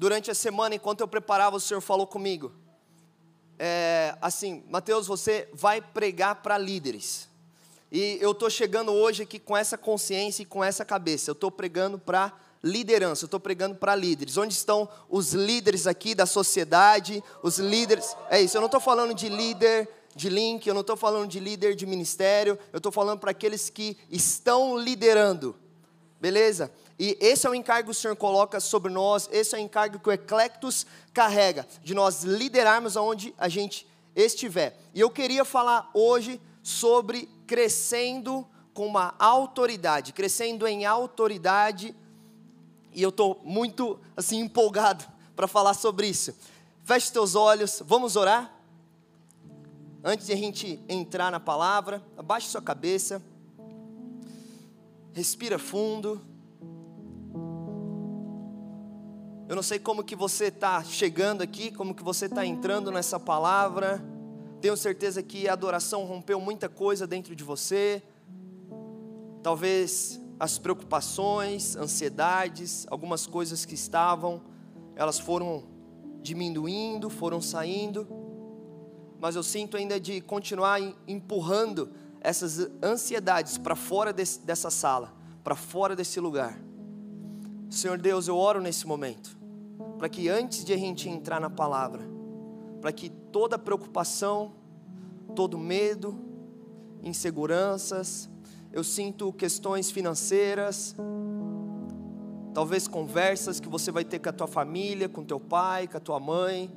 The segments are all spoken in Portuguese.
durante a semana, enquanto eu preparava, o Senhor falou comigo. É, assim, Mateus, você vai pregar para líderes. E eu estou chegando hoje aqui com essa consciência e com essa cabeça. Eu estou pregando para liderança, eu estou pregando para líderes. Onde estão os líderes aqui da sociedade? Os líderes. É isso, eu não estou falando de líder de link, eu não estou falando de líder de ministério, eu estou falando para aqueles que estão liderando. Beleza? E esse é o encargo que o Senhor coloca sobre nós, esse é o encargo que o Eclectus carrega, de nós liderarmos aonde a gente estiver. E eu queria falar hoje sobre crescendo com uma autoridade, crescendo em autoridade, e eu estou muito assim empolgado para falar sobre isso. Feche teus olhos, vamos orar? Antes de a gente entrar na palavra, abaixe sua cabeça, respira fundo. Eu não sei como que você está chegando aqui, como que você está entrando nessa palavra. Tenho certeza que a adoração rompeu muita coisa dentro de você. Talvez as preocupações, ansiedades, algumas coisas que estavam, elas foram diminuindo, foram saindo. Mas eu sinto ainda de continuar empurrando essas ansiedades para fora desse, dessa sala, para fora desse lugar. Senhor Deus, eu oro nesse momento para que antes de a gente entrar na palavra, para que toda preocupação, todo medo, inseguranças, eu sinto questões financeiras, talvez conversas que você vai ter com a tua família, com teu pai, com a tua mãe.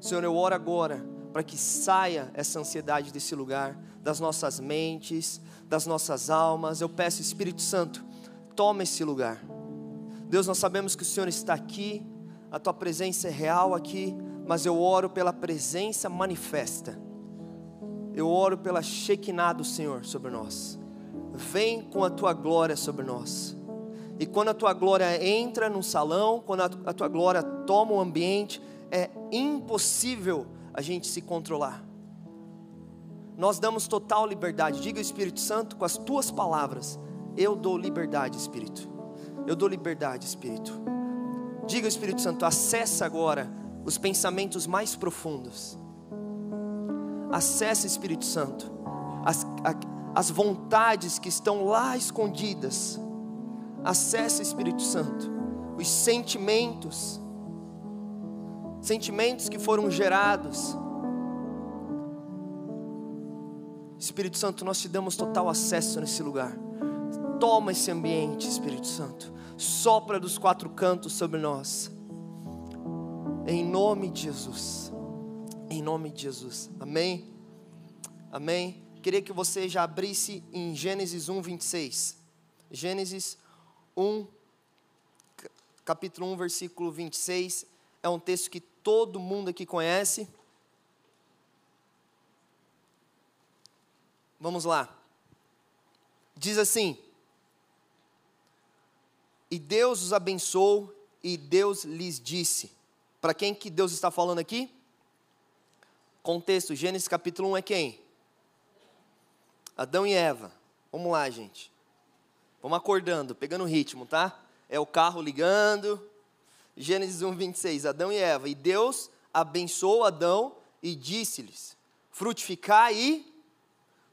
Senhor, eu oro agora para que saia essa ansiedade desse lugar, das nossas mentes, das nossas almas. Eu peço, Espírito Santo, toma esse lugar. Deus, nós sabemos que o Senhor está aqui, a tua presença é real aqui, mas eu oro pela presença manifesta. Eu oro pela Shekinah do Senhor sobre nós. Vem com a tua glória sobre nós. E quando a tua glória entra no salão, quando a tua glória toma o ambiente, é impossível a gente se controlar. Nós damos total liberdade. Diga Espírito Santo com as tuas palavras: Eu dou liberdade, Espírito. Eu dou liberdade, Espírito. Diga ao Espírito Santo, acessa agora os pensamentos mais profundos. Acesse, Espírito Santo, as, as vontades que estão lá escondidas. Acesse, Espírito Santo, os sentimentos, sentimentos que foram gerados. Espírito Santo, nós te damos total acesso nesse lugar. Toma esse ambiente, Espírito Santo sopra dos quatro cantos sobre nós. Em nome de Jesus. Em nome de Jesus. Amém. Amém. Queria que você já abrisse em Gênesis 1, 26. Gênesis 1, capítulo 1, versículo 26. É um texto que todo mundo aqui conhece. Vamos lá. Diz assim: e Deus os abençoou e Deus lhes disse. Para quem que Deus está falando aqui? Contexto, Gênesis capítulo 1 é quem? Adão e Eva. Vamos lá, gente. Vamos acordando, pegando o ritmo, tá? É o carro ligando. Gênesis 1, 26. Adão e Eva. E Deus abençoou Adão e disse-lhes: Frutificai e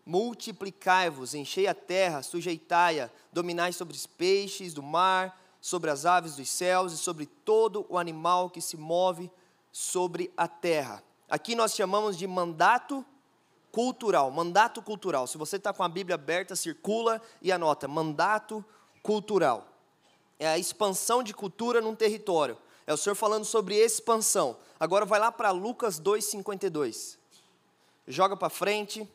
multiplicai-vos, enchei a terra, sujeitai-a, dominai sobre os peixes do mar, sobre as aves dos céus e sobre todo o animal que se move sobre a terra. Aqui nós chamamos de mandato cultural, mandato cultural. Se você está com a Bíblia aberta, circula e anota, mandato cultural. É a expansão de cultura num território. É o Senhor falando sobre expansão. Agora vai lá para Lucas 2,52. Joga para frente.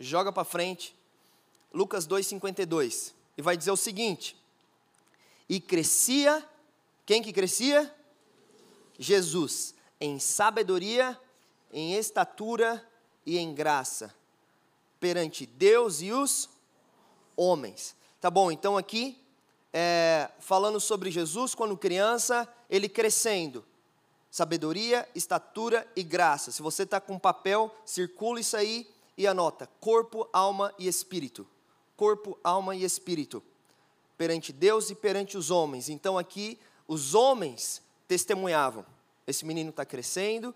Joga para frente, Lucas 2,52, e vai dizer o seguinte: E crescia, quem que crescia? Jesus, em sabedoria, em estatura e em graça, perante Deus e os homens. Tá bom, então aqui, é, falando sobre Jesus, quando criança, ele crescendo, sabedoria, estatura e graça. Se você está com papel, circula isso aí e anota: corpo, alma e espírito. Corpo, alma e espírito. Perante Deus e perante os homens. Então aqui os homens testemunhavam. Esse menino está crescendo,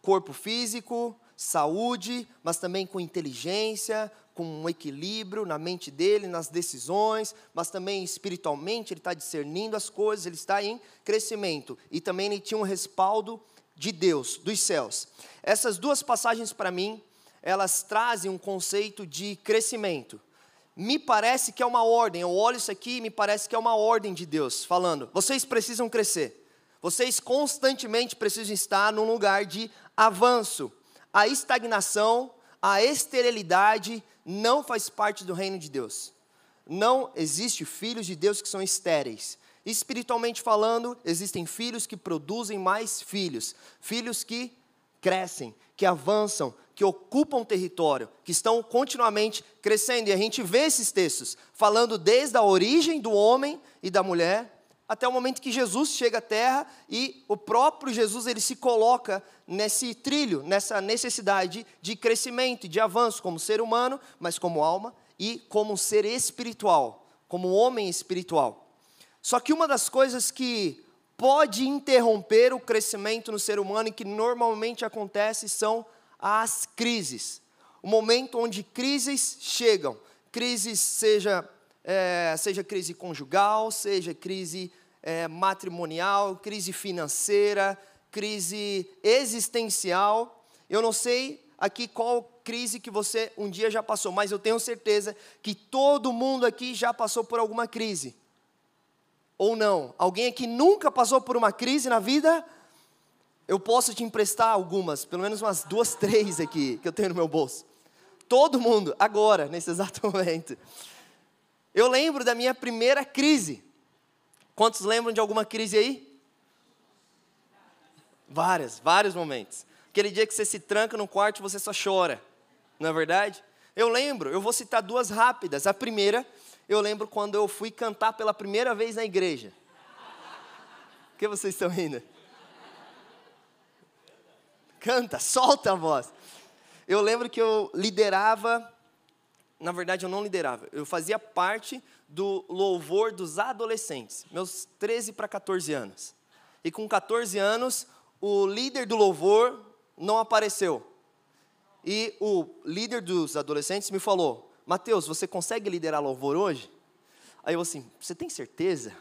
corpo físico, saúde, mas também com inteligência, com um equilíbrio na mente dele, nas decisões, mas também espiritualmente ele está discernindo as coisas, ele está em crescimento. E também ele tinha um respaldo de Deus, dos céus. Essas duas passagens para mim, elas trazem um conceito de crescimento. Me parece que é uma ordem, eu olho isso aqui e me parece que é uma ordem de Deus, falando: vocês precisam crescer. Vocês constantemente precisam estar num lugar de avanço. A estagnação, a esterilidade não faz parte do reino de Deus. Não existe filhos de Deus que são estéreis. Espiritualmente falando, existem filhos que produzem mais filhos, filhos que crescem, que avançam, que ocupam território, que estão continuamente crescendo. E a gente vê esses textos falando desde a origem do homem e da mulher até o momento que Jesus chega à terra e o próprio Jesus ele se coloca nesse trilho, nessa necessidade de crescimento, de avanço como ser humano, mas como alma e como ser espiritual, como homem espiritual. Só que uma das coisas que pode interromper o crescimento no ser humano e que normalmente acontece são as crises. O momento onde crises chegam, crises seja é, seja crise conjugal, seja crise é, matrimonial, crise financeira, crise existencial. Eu não sei aqui qual crise que você um dia já passou, mas eu tenho certeza que todo mundo aqui já passou por alguma crise. Ou não? Alguém aqui nunca passou por uma crise na vida? Eu posso te emprestar algumas, pelo menos umas duas, três aqui que eu tenho no meu bolso. Todo mundo, agora, nesse exato momento. Eu lembro da minha primeira crise. Quantos lembram de alguma crise aí? Várias, vários momentos. Aquele dia que você se tranca no quarto e você só chora, não é verdade? Eu lembro, eu vou citar duas rápidas. A primeira, eu lembro quando eu fui cantar pela primeira vez na igreja. O que vocês estão rindo? Canta, solta a voz. Eu lembro que eu liderava na verdade eu não liderava, eu fazia parte do louvor dos adolescentes, meus 13 para 14 anos. E com 14 anos, o líder do louvor não apareceu. E o líder dos adolescentes me falou: Mateus, você consegue liderar louvor hoje? Aí eu assim, você tem certeza?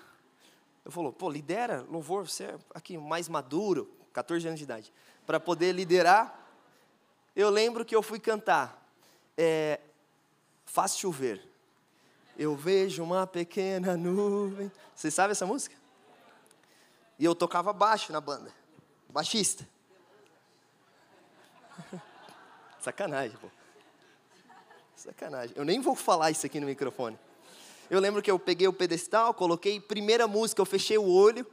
Eu falou, pô, lidera louvor, você é aqui mais maduro, 14 anos de idade, para poder liderar. Eu lembro que eu fui cantar. É, Faz chover. Eu vejo uma pequena nuvem. Vocês sabem essa música? E eu tocava baixo na banda. Baixista. Sacanagem, pô. Sacanagem. Eu nem vou falar isso aqui no microfone. Eu lembro que eu peguei o pedestal, coloquei primeira música, eu fechei o olho.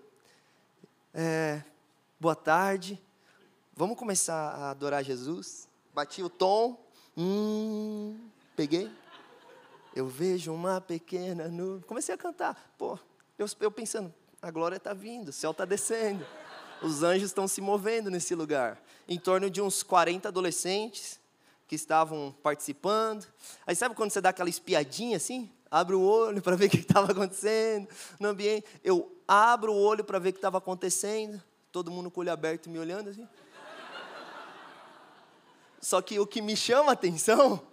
É, boa tarde. Vamos começar a adorar Jesus. Bati o tom. Hum, peguei. Eu vejo uma pequena nuvem. Comecei a cantar. Pô, eu, eu pensando, a glória está vindo, o céu está descendo. Os anjos estão se movendo nesse lugar. Em torno de uns 40 adolescentes que estavam participando. Aí sabe quando você dá aquela espiadinha assim? Abre o olho para ver o que estava acontecendo no ambiente. Eu abro o olho para ver o que estava acontecendo. Todo mundo com o olho aberto me olhando assim. Só que o que me chama a atenção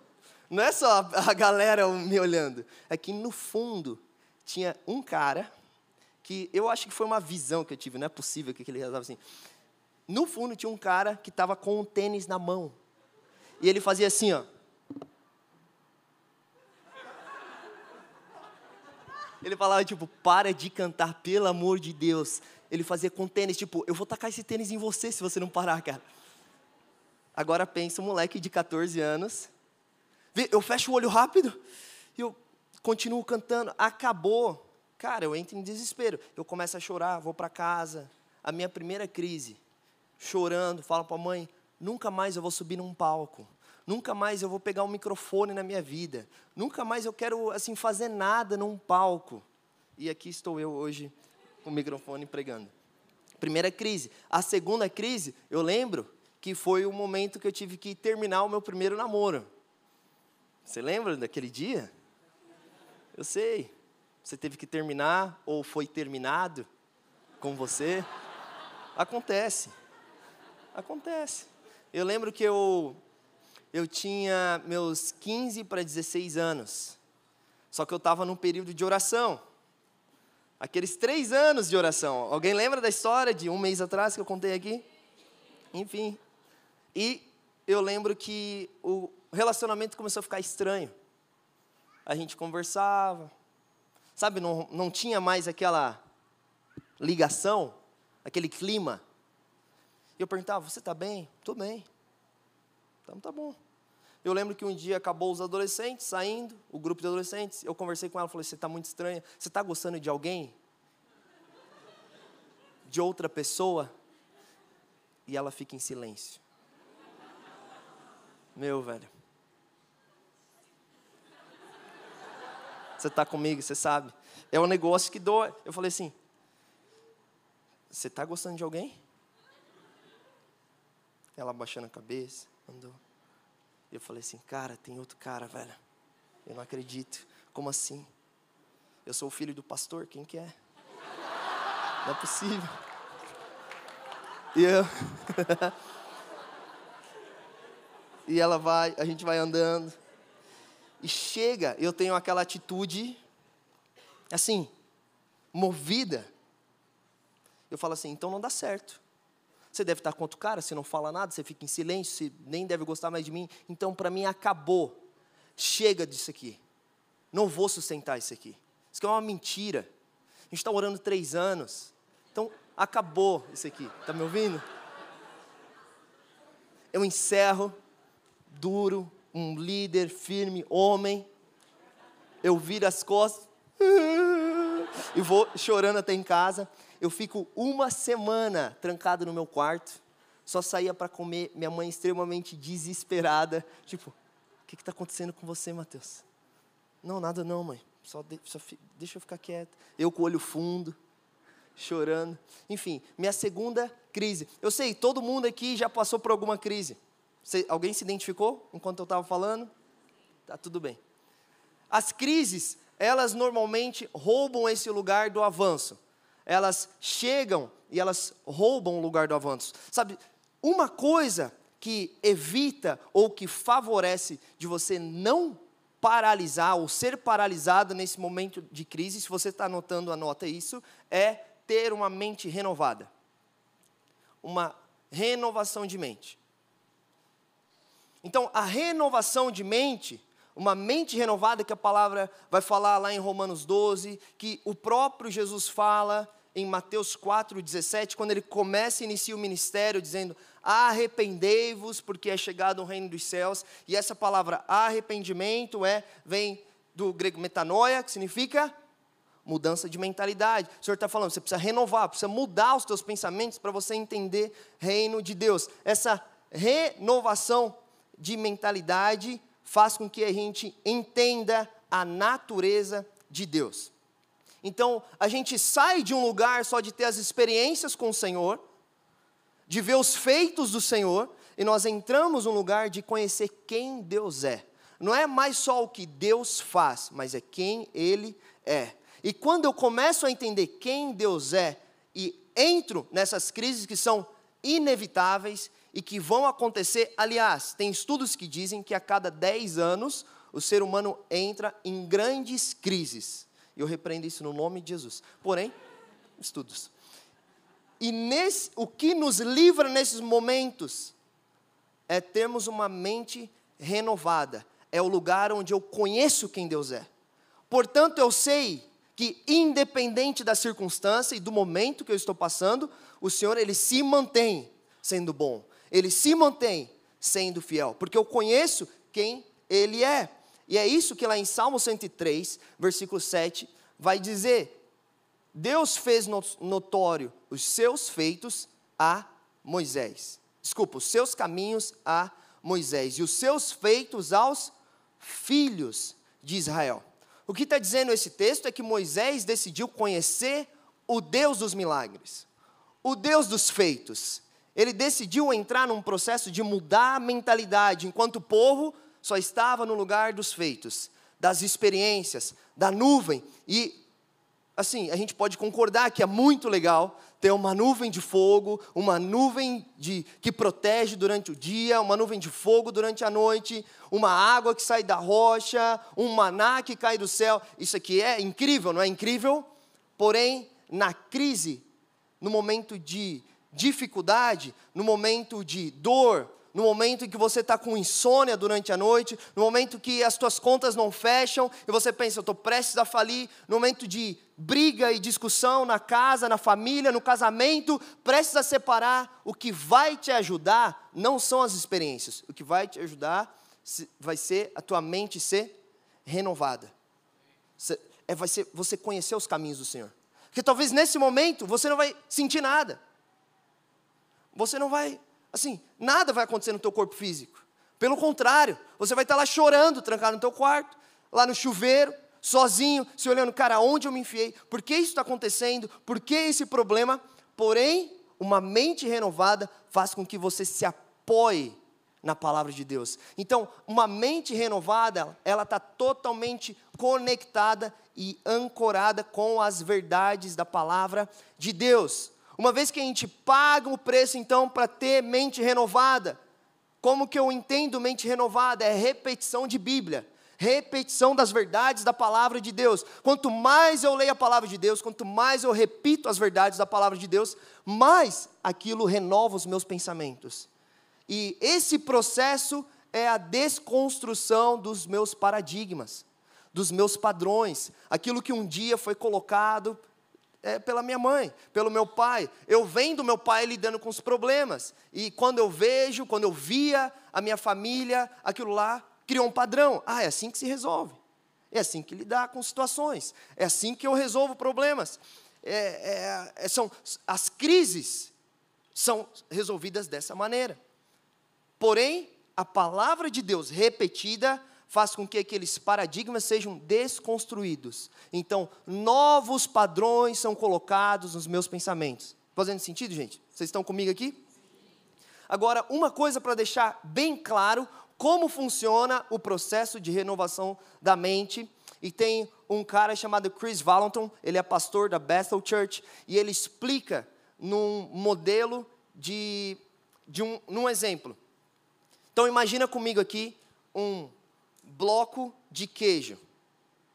não é só a galera me olhando. É que no fundo tinha um cara que eu acho que foi uma visão que eu tive, não é possível que ele estava assim. No fundo tinha um cara que estava com um tênis na mão. E ele fazia assim, ó. Ele falava, tipo, para de cantar, pelo amor de Deus. Ele fazia com tênis, tipo, eu vou tacar esse tênis em você se você não parar, cara. Agora pensa um moleque de 14 anos, eu fecho o olho rápido e eu continuo cantando. Acabou. Cara, eu entro em desespero. Eu começo a chorar, vou para casa. A minha primeira crise. Chorando, falo para a mãe: nunca mais eu vou subir num palco. Nunca mais eu vou pegar um microfone na minha vida. Nunca mais eu quero assim fazer nada num palco. E aqui estou eu hoje com o microfone pregando. Primeira crise. A segunda crise, eu lembro que foi o momento que eu tive que terminar o meu primeiro namoro. Você lembra daquele dia? Eu sei. Você teve que terminar ou foi terminado com você? Acontece. Acontece. Eu lembro que eu eu tinha meus 15 para 16 anos. Só que eu estava num período de oração. Aqueles três anos de oração. Alguém lembra da história de um mês atrás que eu contei aqui? Enfim. E eu lembro que o relacionamento começou a ficar estranho. A gente conversava. Sabe, não, não tinha mais aquela ligação, aquele clima. E eu perguntava: Você está bem? Estou bem. Então tá bom. Eu lembro que um dia acabou os adolescentes saindo, o grupo de adolescentes. Eu conversei com ela, falei: Você está muito estranha. Você está gostando de alguém? De outra pessoa? E ela fica em silêncio. Meu velho. Você está comigo, você sabe. É um negócio que dói. Eu falei assim: Você está gostando de alguém? Ela abaixando a cabeça andou. E eu falei assim, cara, tem outro cara, velho. Eu não acredito. Como assim? Eu sou o filho do pastor, quem que é? Não é possível. E eu. e ela vai, a gente vai andando. E chega, eu tenho aquela atitude, assim, movida. Eu falo assim, então não dá certo. Você deve estar com outro cara, você não fala nada, você fica em silêncio, você nem deve gostar mais de mim. Então, para mim, acabou. Chega disso aqui. Não vou sustentar isso aqui. Isso aqui é uma mentira. A gente está orando três anos. Então, acabou isso aqui. Está me ouvindo? Eu encerro, duro, um líder firme, homem. Eu viro as costas e vou chorando até em casa eu fico uma semana trancado no meu quarto, só saía para comer, minha mãe extremamente desesperada, tipo, o que está acontecendo com você, Mateus? Não, nada não, mãe, só, de, só deixa eu ficar quieto. Eu com o olho fundo, chorando. Enfim, minha segunda crise. Eu sei, todo mundo aqui já passou por alguma crise. Você, alguém se identificou enquanto eu estava falando? Tá tudo bem. As crises, elas normalmente roubam esse lugar do avanço elas chegam e elas roubam o lugar do avanço. Sabe, uma coisa que evita ou que favorece de você não paralisar ou ser paralisado nesse momento de crise, se você está anotando, anota isso, é ter uma mente renovada. Uma renovação de mente. Então, a renovação de mente, uma mente renovada que a palavra vai falar lá em Romanos 12, que o próprio Jesus fala, em Mateus 4,17, quando ele começa e inicia o ministério, dizendo: Arrependei-vos, porque é chegado o reino dos céus. E essa palavra arrependimento é, vem do grego metanoia, que significa mudança de mentalidade. O Senhor está falando, você precisa renovar, precisa mudar os teus pensamentos para você entender reino de Deus. Essa renovação de mentalidade faz com que a gente entenda a natureza de Deus. Então, a gente sai de um lugar só de ter as experiências com o Senhor, de ver os feitos do Senhor, e nós entramos num lugar de conhecer quem Deus é. Não é mais só o que Deus faz, mas é quem Ele é. E quando eu começo a entender quem Deus é e entro nessas crises que são inevitáveis e que vão acontecer, aliás, tem estudos que dizem que a cada 10 anos o ser humano entra em grandes crises. Eu repreendo isso no nome de Jesus. Porém, estudos. E nesse, o que nos livra nesses momentos é termos uma mente renovada. É o lugar onde eu conheço quem Deus é. Portanto, eu sei que independente da circunstância e do momento que eu estou passando, o Senhor ele se mantém sendo bom. Ele se mantém sendo fiel, porque eu conheço quem ele é. E é isso que lá em Salmo 103, versículo 7, vai dizer: Deus fez notório os seus feitos a Moisés. Desculpa, os seus caminhos a Moisés e os seus feitos aos filhos de Israel. O que está dizendo esse texto é que Moisés decidiu conhecer o Deus dos milagres, o Deus dos feitos. Ele decidiu entrar num processo de mudar a mentalidade, enquanto povo só estava no lugar dos feitos, das experiências, da nuvem. E, assim, a gente pode concordar que é muito legal ter uma nuvem de fogo, uma nuvem de, que protege durante o dia, uma nuvem de fogo durante a noite, uma água que sai da rocha, um maná que cai do céu. Isso aqui é incrível, não é incrível? Porém, na crise, no momento de dificuldade, no momento de dor, no momento em que você está com insônia durante a noite, no momento que as tuas contas não fecham e você pensa, eu estou prestes a falir, no momento de briga e discussão na casa, na família, no casamento, prestes a separar, o que vai te ajudar não são as experiências, o que vai te ajudar vai ser a tua mente ser renovada. É, vai ser você conhecer os caminhos do Senhor. Porque talvez nesse momento você não vai sentir nada. Você não vai assim, nada vai acontecer no teu corpo físico. Pelo contrário, você vai estar lá chorando, trancado no teu quarto, lá no chuveiro, sozinho, se olhando, cara, onde eu me enfiei? Por que isso está acontecendo? Por que esse problema? Porém, uma mente renovada faz com que você se apoie na palavra de Deus. Então, uma mente renovada, ela está totalmente conectada e ancorada com as verdades da palavra de Deus. Uma vez que a gente paga o preço, então, para ter mente renovada, como que eu entendo mente renovada? É repetição de Bíblia, repetição das verdades da palavra de Deus. Quanto mais eu leio a palavra de Deus, quanto mais eu repito as verdades da palavra de Deus, mais aquilo renova os meus pensamentos. E esse processo é a desconstrução dos meus paradigmas, dos meus padrões, aquilo que um dia foi colocado é, pela minha mãe, pelo meu pai. Eu vendo meu pai lidando com os problemas. E quando eu vejo, quando eu via a minha família, aquilo lá criou um padrão. Ah, é assim que se resolve. É assim que lidar com situações. É assim que eu resolvo problemas. É, é, é são, as crises são resolvidas dessa maneira. Porém, a palavra de Deus repetida faz com que aqueles paradigmas sejam desconstruídos. Então, novos padrões são colocados nos meus pensamentos. Fazendo sentido, gente? Vocês estão comigo aqui? Agora, uma coisa para deixar bem claro como funciona o processo de renovação da mente. E tem um cara chamado Chris Valentin, ele é pastor da Bethel Church, e ele explica num modelo de, de um, num exemplo. Então imagina comigo aqui um bloco de queijo.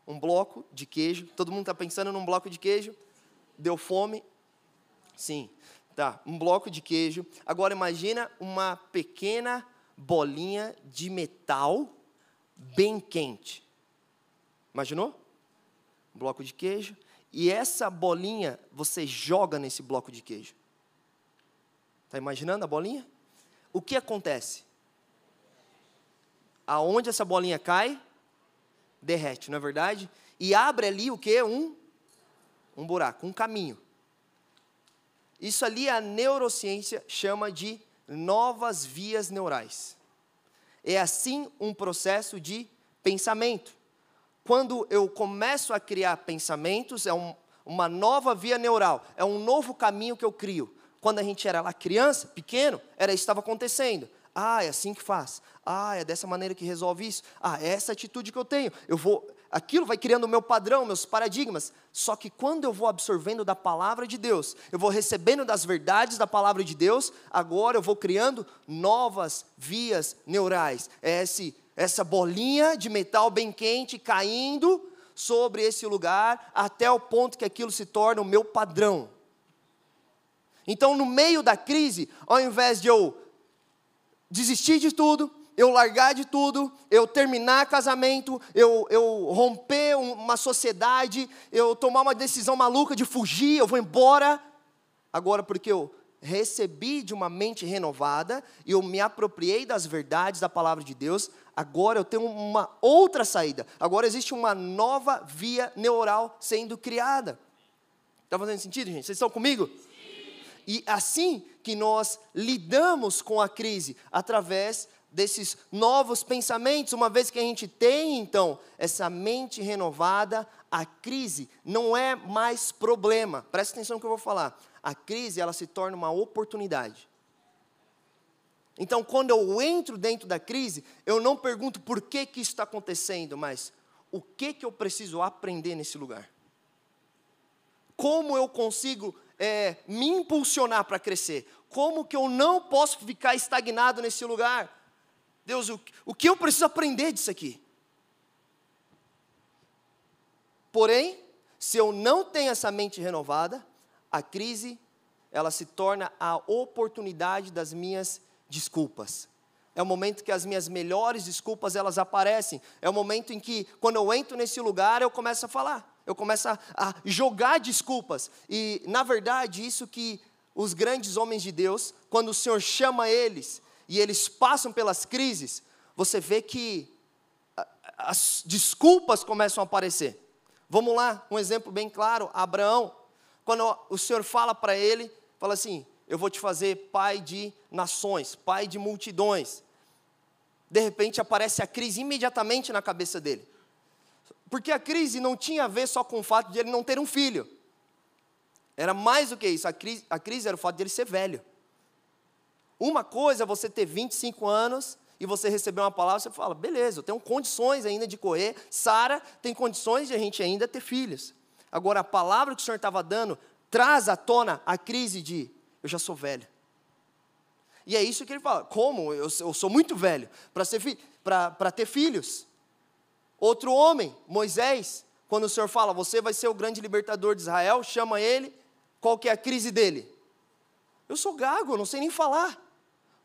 Um bloco de queijo. Todo mundo está pensando num bloco de queijo? Deu fome? Sim. Tá, um bloco de queijo. Agora imagina uma pequena bolinha de metal bem quente. Imaginou? Um bloco de queijo. E essa bolinha você joga nesse bloco de queijo. Está imaginando a bolinha? O que acontece? Aonde essa bolinha cai, derrete, não é verdade? E abre ali o que? Um, um buraco, um caminho. Isso ali a neurociência chama de novas vias neurais. É assim um processo de pensamento. Quando eu começo a criar pensamentos, é um, uma nova via neural, é um novo caminho que eu crio. Quando a gente era lá criança, pequeno, era isso que estava acontecendo. Ah, é assim que faz. Ah, é dessa maneira que resolve isso. Ah, é essa atitude que eu tenho. Eu vou, aquilo vai criando o meu padrão, meus paradigmas. Só que quando eu vou absorvendo da palavra de Deus, eu vou recebendo das verdades da palavra de Deus, agora eu vou criando novas vias neurais. É esse, essa bolinha de metal bem quente caindo sobre esse lugar até o ponto que aquilo se torna o meu padrão. Então, no meio da crise, ao invés de eu desistir de tudo, eu largar de tudo, eu terminar casamento, eu, eu romper uma sociedade, eu tomar uma decisão maluca de fugir, eu vou embora. Agora, porque eu recebi de uma mente renovada e eu me apropriei das verdades da palavra de Deus, agora eu tenho uma outra saída. Agora existe uma nova via neural sendo criada. Está fazendo sentido, gente? Vocês estão comigo? E assim que nós lidamos com a crise, através desses novos pensamentos, uma vez que a gente tem então essa mente renovada, a crise não é mais problema. Presta atenção no que eu vou falar. A crise ela se torna uma oportunidade. Então, quando eu entro dentro da crise, eu não pergunto por que, que isso está acontecendo, mas o que, que eu preciso aprender nesse lugar. Como eu consigo é, me impulsionar para crescer? Como que eu não posso ficar estagnado nesse lugar? Deus, o, o que eu preciso aprender disso aqui? Porém, se eu não tenho essa mente renovada, a crise ela se torna a oportunidade das minhas desculpas. É o momento que as minhas melhores desculpas elas aparecem. É o momento em que, quando eu entro nesse lugar, eu começo a falar. Eu começo a, a jogar desculpas. E, na verdade, isso que os grandes homens de Deus, quando o Senhor chama eles e eles passam pelas crises, você vê que as desculpas começam a aparecer. Vamos lá, um exemplo bem claro: Abraão, quando o Senhor fala para ele, fala assim: Eu vou te fazer pai de nações, pai de multidões. De repente aparece a crise imediatamente na cabeça dele. Porque a crise não tinha a ver só com o fato de ele não ter um filho. Era mais do que isso. A crise, a crise era o fato de ele ser velho. Uma coisa é você ter 25 anos e você receber uma palavra, você fala, beleza, eu tenho condições ainda de correr, Sara tem condições de a gente ainda ter filhos. Agora, a palavra que o Senhor estava dando traz à tona a crise de, eu já sou velho. E é isso que ele fala, como? Eu, eu sou muito velho para ter filhos. Outro homem, Moisés, quando o Senhor fala, você vai ser o grande libertador de Israel, chama ele, qual que é a crise dele? Eu sou gago, não sei nem falar.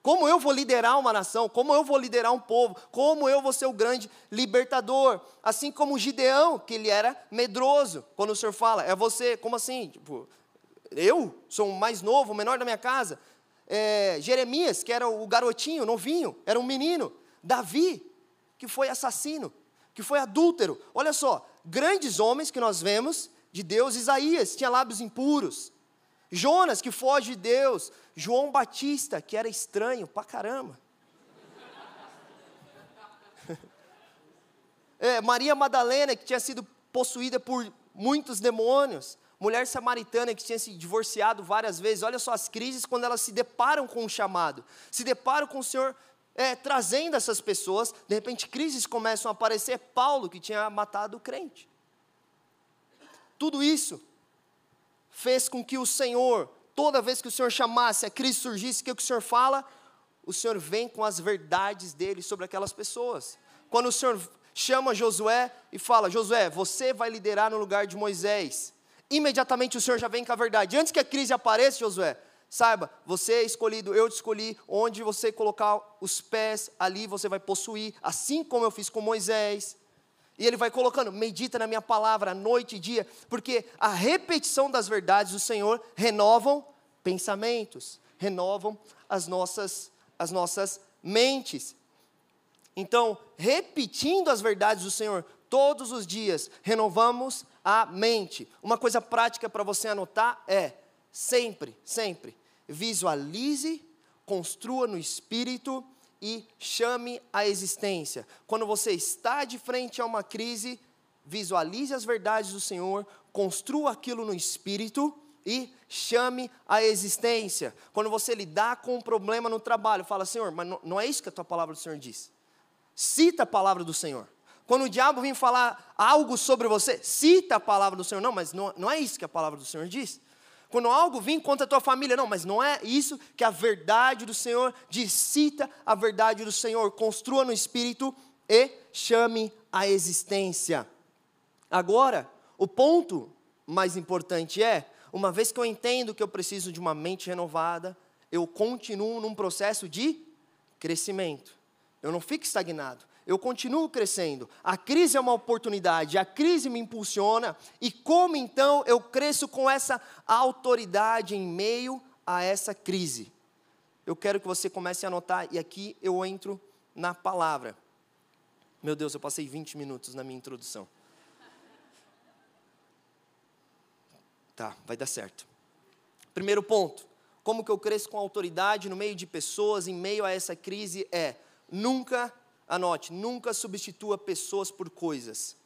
Como eu vou liderar uma nação? Como eu vou liderar um povo? Como eu vou ser o grande libertador? Assim como Gideão, que ele era medroso. Quando o Senhor fala, é você, como assim? Tipo, eu sou o mais novo, o menor da minha casa. É, Jeremias, que era o garotinho, novinho, era um menino. Davi, que foi assassino, que foi adúltero. Olha só, grandes homens que nós vemos de Deus. Isaías tinha lábios impuros. Jonas, que foge de Deus. João Batista, que era estranho pra caramba. É, Maria Madalena, que tinha sido possuída por muitos demônios. Mulher samaritana que tinha se divorciado várias vezes. Olha só as crises quando elas se deparam com o chamado. Se deparam com o Senhor é, trazendo essas pessoas. De repente, crises começam a aparecer. Paulo, que tinha matado o crente. Tudo isso fez com que o Senhor toda vez que o Senhor chamasse, a crise surgisse, o que o Senhor fala? O Senhor vem com as verdades dele sobre aquelas pessoas. Quando o Senhor chama Josué e fala: Josué, você vai liderar no lugar de Moisés. Imediatamente o Senhor já vem com a verdade. Antes que a crise apareça, Josué, saiba, você é escolhido, eu te escolhi, onde você colocar os pés, ali você vai possuir, assim como eu fiz com Moisés. E ele vai colocando, medita na minha palavra, noite e dia, porque a repetição das verdades do Senhor renovam pensamentos, renovam as nossas, as nossas mentes. Então, repetindo as verdades do Senhor todos os dias, renovamos a mente. Uma coisa prática para você anotar é: sempre, sempre, visualize, construa no espírito e chame a existência. Quando você está de frente a uma crise, visualize as verdades do Senhor, construa aquilo no espírito e chame a existência. Quando você lidar com um problema no trabalho, fala, Senhor, mas não, é isso que a tua palavra do Senhor diz. Cita a palavra do Senhor. Quando o diabo vem falar algo sobre você, cita a palavra do Senhor. Não, mas não, não é isso que a palavra do Senhor diz. Quando algo vem contra a tua família, não, mas não é isso que a verdade do Senhor diz. Cita a verdade do Senhor, construa no espírito e chame a existência. Agora, o ponto mais importante é, uma vez que eu entendo que eu preciso de uma mente renovada, eu continuo num processo de crescimento. Eu não fico estagnado eu continuo crescendo. A crise é uma oportunidade, a crise me impulsiona, e como então eu cresço com essa autoridade em meio a essa crise? Eu quero que você comece a anotar, e aqui eu entro na palavra. Meu Deus, eu passei 20 minutos na minha introdução. Tá, vai dar certo. Primeiro ponto: como que eu cresço com autoridade no meio de pessoas, em meio a essa crise, é nunca Anote, nunca substitua pessoas por coisas.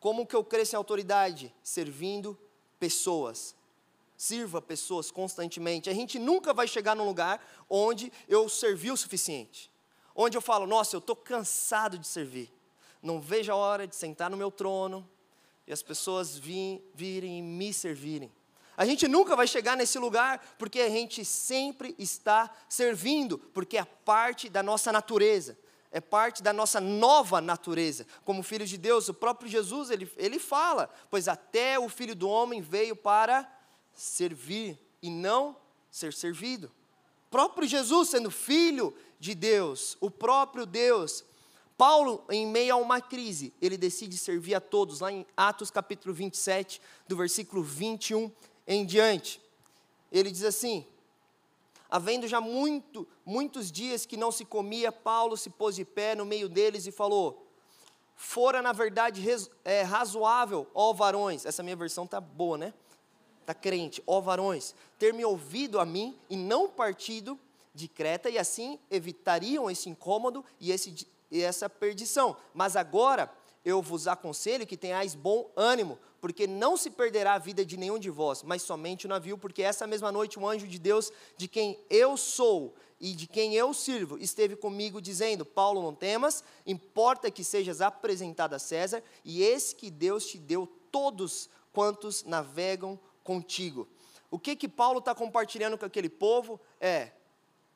Como que eu cresço em autoridade? Servindo pessoas. sirva pessoas constantemente. A gente nunca vai chegar num lugar onde eu servi o suficiente. Onde eu falo, nossa, eu estou cansado de servir. Não vejo a hora de sentar no meu trono e as pessoas vir, virem e me servirem. A gente nunca vai chegar nesse lugar porque a gente sempre está servindo, porque é parte da nossa natureza é parte da nossa nova natureza. Como filhos de Deus, o próprio Jesus, ele, ele fala: Pois até o filho do homem veio para servir e não ser servido. O próprio Jesus, sendo filho de Deus, o próprio Deus. Paulo, em meio a uma crise, ele decide servir a todos, lá em Atos capítulo 27, do versículo 21 em diante. Ele diz assim: Havendo já muito, muitos dias que não se comia, Paulo se pôs de pé no meio deles e falou: Fora na verdade é, razoável, ó varões. Essa minha versão tá boa, né? Tá crente, ó varões, ter me ouvido a mim e não partido de Creta, e assim evitariam esse incômodo e, esse, e essa perdição. Mas agora eu vos aconselho que tenhais bom ânimo, porque não se perderá a vida de nenhum de vós, mas somente o navio, porque essa mesma noite um anjo de Deus, de quem eu sou e de quem eu sirvo, esteve comigo dizendo: Paulo, não temas, importa que sejas apresentado a César, e esse que Deus te deu todos quantos navegam contigo. O que que Paulo está compartilhando com aquele povo é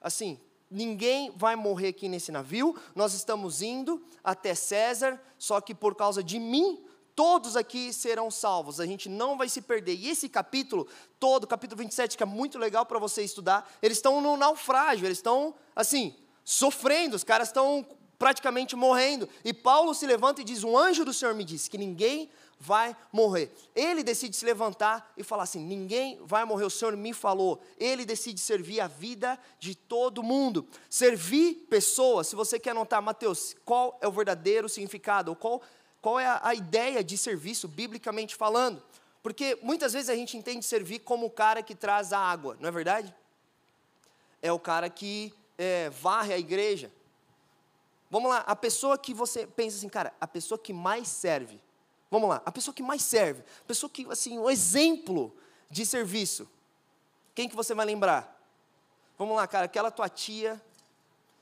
assim: ninguém vai morrer aqui nesse navio, nós estamos indo até César, só que por causa de mim todos aqui serão salvos, a gente não vai se perder. E esse capítulo todo, capítulo 27, que é muito legal para você estudar, eles estão no naufrágio, eles estão, assim, sofrendo, os caras estão praticamente morrendo. E Paulo se levanta e diz: Um anjo do Senhor me disse que ninguém vai morrer. Ele decide se levantar e falar assim: Ninguém vai morrer, o Senhor me falou. Ele decide servir a vida de todo mundo. Servir pessoas, se você quer anotar, Mateus, qual é o verdadeiro significado? Ou qual qual é a, ideia de serviço, biblicamente falando. Porque muitas vezes a gente entende servir como o cara que traz a água, não é verdade? É o cara que é, varre a igreja. Vamos lá, a pessoa que você pensa assim, cara, a pessoa que mais serve. Vamos lá, a pessoa que mais serve, a pessoa que, assim, um exemplo de serviço. Quem que você vai lembrar? Vamos lá, cara, aquela tua tia,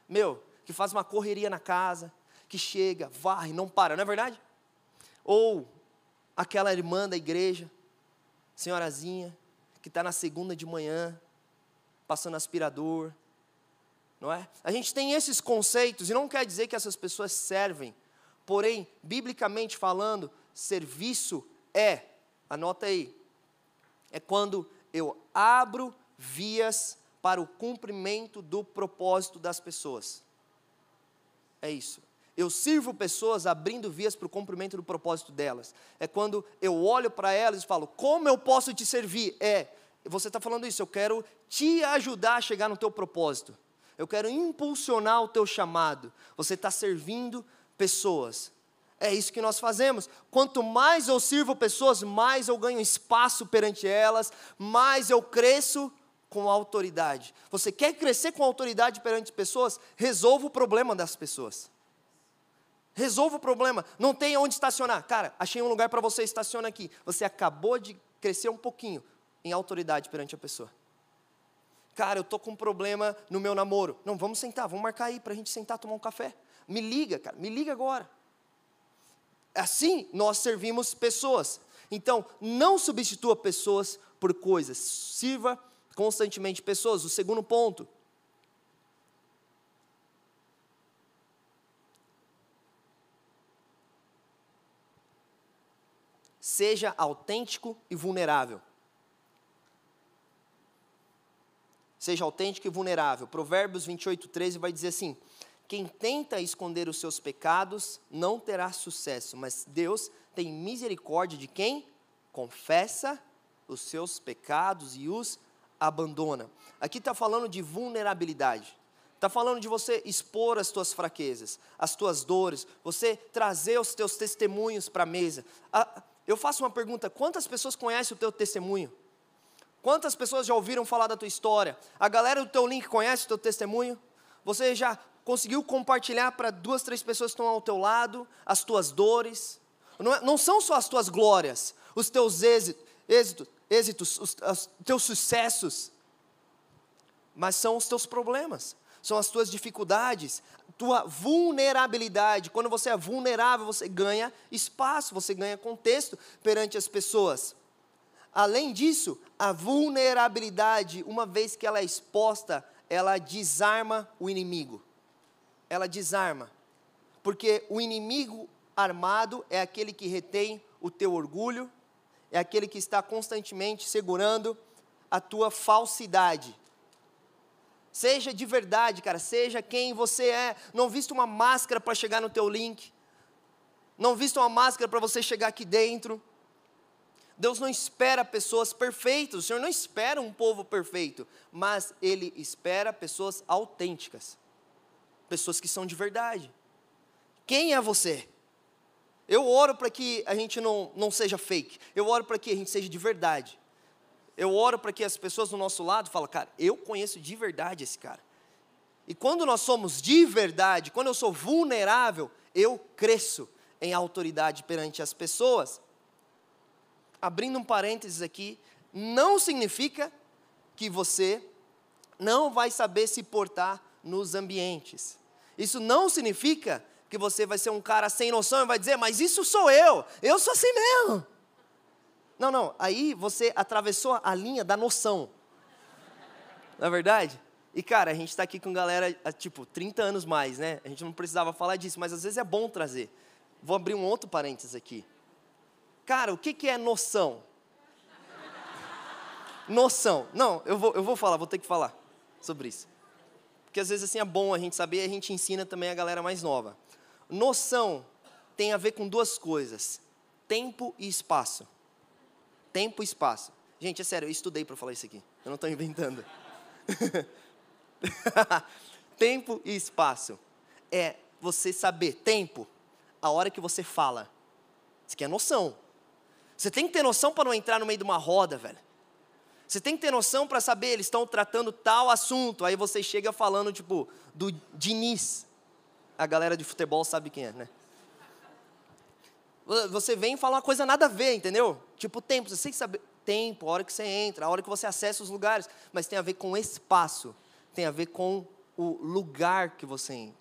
meu, que faz uma correria na casa, que chega, varre, não para, não é verdade? Ou aquela irmã da igreja, senhorazinha, que está na segunda de manhã, passando aspirador, não é? A gente tem esses conceitos e não quer dizer que essas pessoas servem, porém, biblicamente falando, serviço é, anota aí, é quando eu abro vias para o cumprimento do propósito das pessoas. É isso. Eu sirvo pessoas abrindo vias para o cumprimento do propósito delas. É quando eu olho para elas e falo, como eu posso te servir? É, você está falando isso, eu quero te ajudar a chegar no teu propósito. Eu quero impulsionar o teu chamado. Você está servindo pessoas. É isso que nós fazemos. Quanto mais eu sirvo pessoas, mais eu ganho espaço perante elas, mais eu cresço com autoridade. Você quer crescer com autoridade perante pessoas? Resolva o problema das pessoas. Resolva o problema. Não tem onde estacionar. Cara, achei um lugar para você, estaciona aqui. Você acabou de crescer um pouquinho em autoridade perante a pessoa. Cara, eu tô com um problema no meu namoro. Não, vamos sentar, vamos marcar aí para a gente sentar, tomar um café. Me liga, cara, me liga agora. Assim nós servimos pessoas. Então, não substitua pessoas por coisas. Sirva constantemente pessoas. O segundo ponto, seja autêntico e vulnerável. Seja autêntico e vulnerável. Provérbios 28, 13 vai dizer assim: Quem tenta esconder os seus pecados não terá sucesso, mas Deus tem misericórdia de quem confessa os seus pecados e os abandona. Aqui está falando de vulnerabilidade. Está falando de você expor as tuas fraquezas, as tuas dores, você trazer os teus testemunhos para a mesa. Eu faço uma pergunta: quantas pessoas conhecem o teu testemunho? Quantas pessoas já ouviram falar da tua história? A galera do teu link conhece o teu testemunho? Você já conseguiu compartilhar para duas, três pessoas que estão ao teu lado as tuas dores? Não, é, não são só as tuas glórias, os teus êxitos, êxitos, os, os teus sucessos, mas são os teus problemas, são as tuas dificuldades, tua vulnerabilidade. Quando você é vulnerável, você ganha espaço, você ganha contexto perante as pessoas. Além disso, a vulnerabilidade, uma vez que ela é exposta, ela desarma o inimigo. Ela desarma. Porque o inimigo armado é aquele que retém o teu orgulho, é aquele que está constantemente segurando a tua falsidade. Seja de verdade, cara, seja quem você é. Não vista uma máscara para chegar no teu link. Não vista uma máscara para você chegar aqui dentro. Deus não espera pessoas perfeitas, o Senhor não espera um povo perfeito, mas Ele espera pessoas autênticas, pessoas que são de verdade. Quem é você? Eu oro para que a gente não, não seja fake, eu oro para que a gente seja de verdade. Eu oro para que as pessoas do nosso lado falem, cara, eu conheço de verdade esse cara. E quando nós somos de verdade, quando eu sou vulnerável, eu cresço em autoridade perante as pessoas abrindo um parênteses aqui, não significa que você não vai saber se portar nos ambientes. Isso não significa que você vai ser um cara sem noção e vai dizer, mas isso sou eu, eu sou assim mesmo. Não, não, aí você atravessou a linha da noção. Não é verdade? E cara, a gente está aqui com galera, tipo, 30 anos mais, né? A gente não precisava falar disso, mas às vezes é bom trazer. Vou abrir um outro parênteses aqui. Cara, o que, que é noção? Noção. Não, eu vou, eu vou falar, vou ter que falar sobre isso. Porque às vezes assim é bom a gente saber e a gente ensina também a galera mais nova. Noção tem a ver com duas coisas: tempo e espaço. Tempo e espaço. Gente, é sério, eu estudei para falar isso aqui. Eu não estou inventando. tempo e espaço. É você saber tempo, a hora que você fala. Isso aqui é noção. Você tem que ter noção para não entrar no meio de uma roda, velho. Você tem que ter noção para saber, eles estão tratando tal assunto. Aí você chega falando, tipo, do Diniz. A galera de futebol sabe quem é, né? Você vem e fala uma coisa nada a ver, entendeu? Tipo, tempo, você tem que saber. Tempo, a hora que você entra, a hora que você acessa os lugares. Mas tem a ver com espaço. Tem a ver com o lugar que você entra.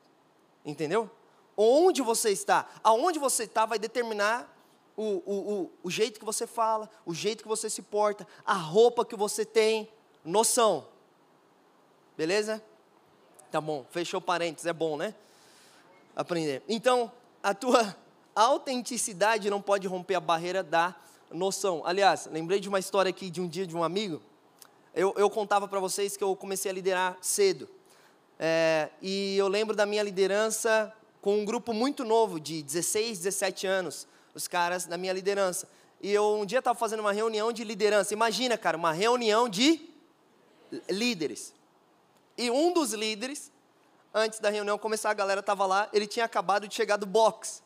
Entendeu? Onde você está. Aonde você está vai determinar o, o, o, o jeito que você fala, o jeito que você se porta, a roupa que você tem, noção. Beleza? Tá bom, fechou parênteses, é bom, né? Aprender. Então, a tua autenticidade não pode romper a barreira da noção. Aliás, lembrei de uma história aqui de um dia de um amigo. Eu, eu contava para vocês que eu comecei a liderar cedo. É, e eu lembro da minha liderança com um grupo muito novo, de 16, 17 anos os caras na minha liderança. E eu um dia estava fazendo uma reunião de liderança. Imagina, cara, uma reunião de líderes. E um dos líderes, antes da reunião começar, a galera estava lá, ele tinha acabado de chegar do box.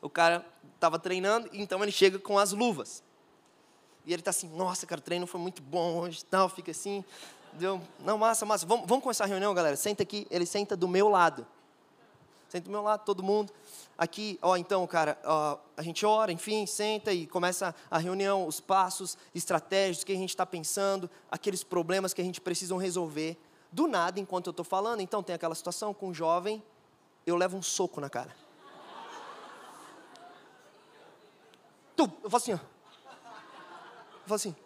O cara estava treinando, então ele chega com as luvas. E ele está assim, nossa, cara, o treino foi muito bom hoje tal, fica assim. Deu, não, massa, massa. Vamos, vamos começar a reunião, galera. Senta aqui, ele senta do meu lado. Senta do meu lado, todo mundo aqui, ó, então, cara, ó, a gente ora, enfim, senta e começa a reunião, os passos, estratégias, o que a gente está pensando, aqueles problemas que a gente precisa resolver. Do nada, enquanto eu estou falando, então tem aquela situação com um jovem, eu levo um soco na cara. Tu, eu faço assim, ó. Eu faço assim.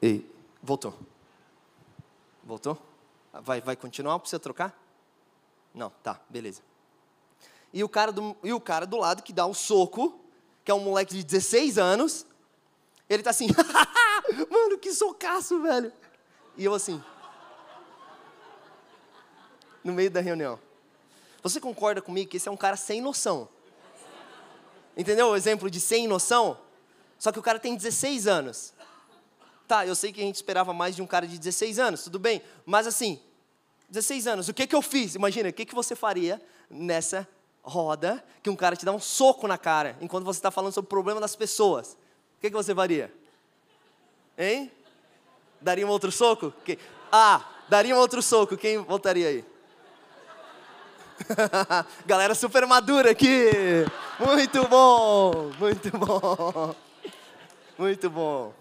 Ei, voltou. Voltou? Vai, vai continuar? Precisa trocar? Não, tá, beleza. E o, cara do, e o cara do lado que dá um soco, que é um moleque de 16 anos, ele tá assim, que socaço, velho. E eu assim, no meio da reunião. Você concorda comigo que esse é um cara sem noção? Entendeu o exemplo de sem noção? Só que o cara tem 16 anos. Tá, eu sei que a gente esperava mais de um cara de 16 anos, tudo bem, mas assim, 16 anos, o que, que eu fiz? Imagina, o que, que você faria nessa roda que um cara te dá um soco na cara enquanto você está falando sobre o problema das pessoas? O que, que você faria? Hein? Daria um outro soco? Quem? Ah, daria um outro soco. Quem voltaria aí? Galera super madura aqui. Muito bom, muito bom. Muito bom.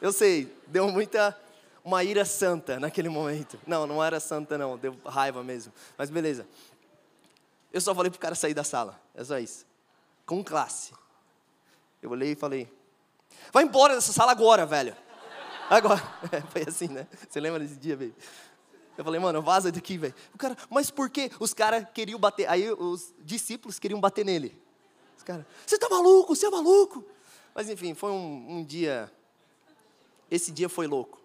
Eu sei, deu muita uma ira santa naquele momento. Não, não era santa não, deu raiva mesmo. Mas beleza. Eu só falei pro cara sair da sala. É só isso. Com classe. Eu olhei e falei: Vai embora dessa sala agora, velho. Agora. É, foi assim, né? Você lembra desse dia, velho? Eu falei, mano, vaza daqui, velho. O cara, mas por quê? Os caras queriam bater. Aí os discípulos queriam bater nele. Os caras, você tá maluco? Você é maluco? Mas enfim, foi um, um dia. Esse dia foi louco.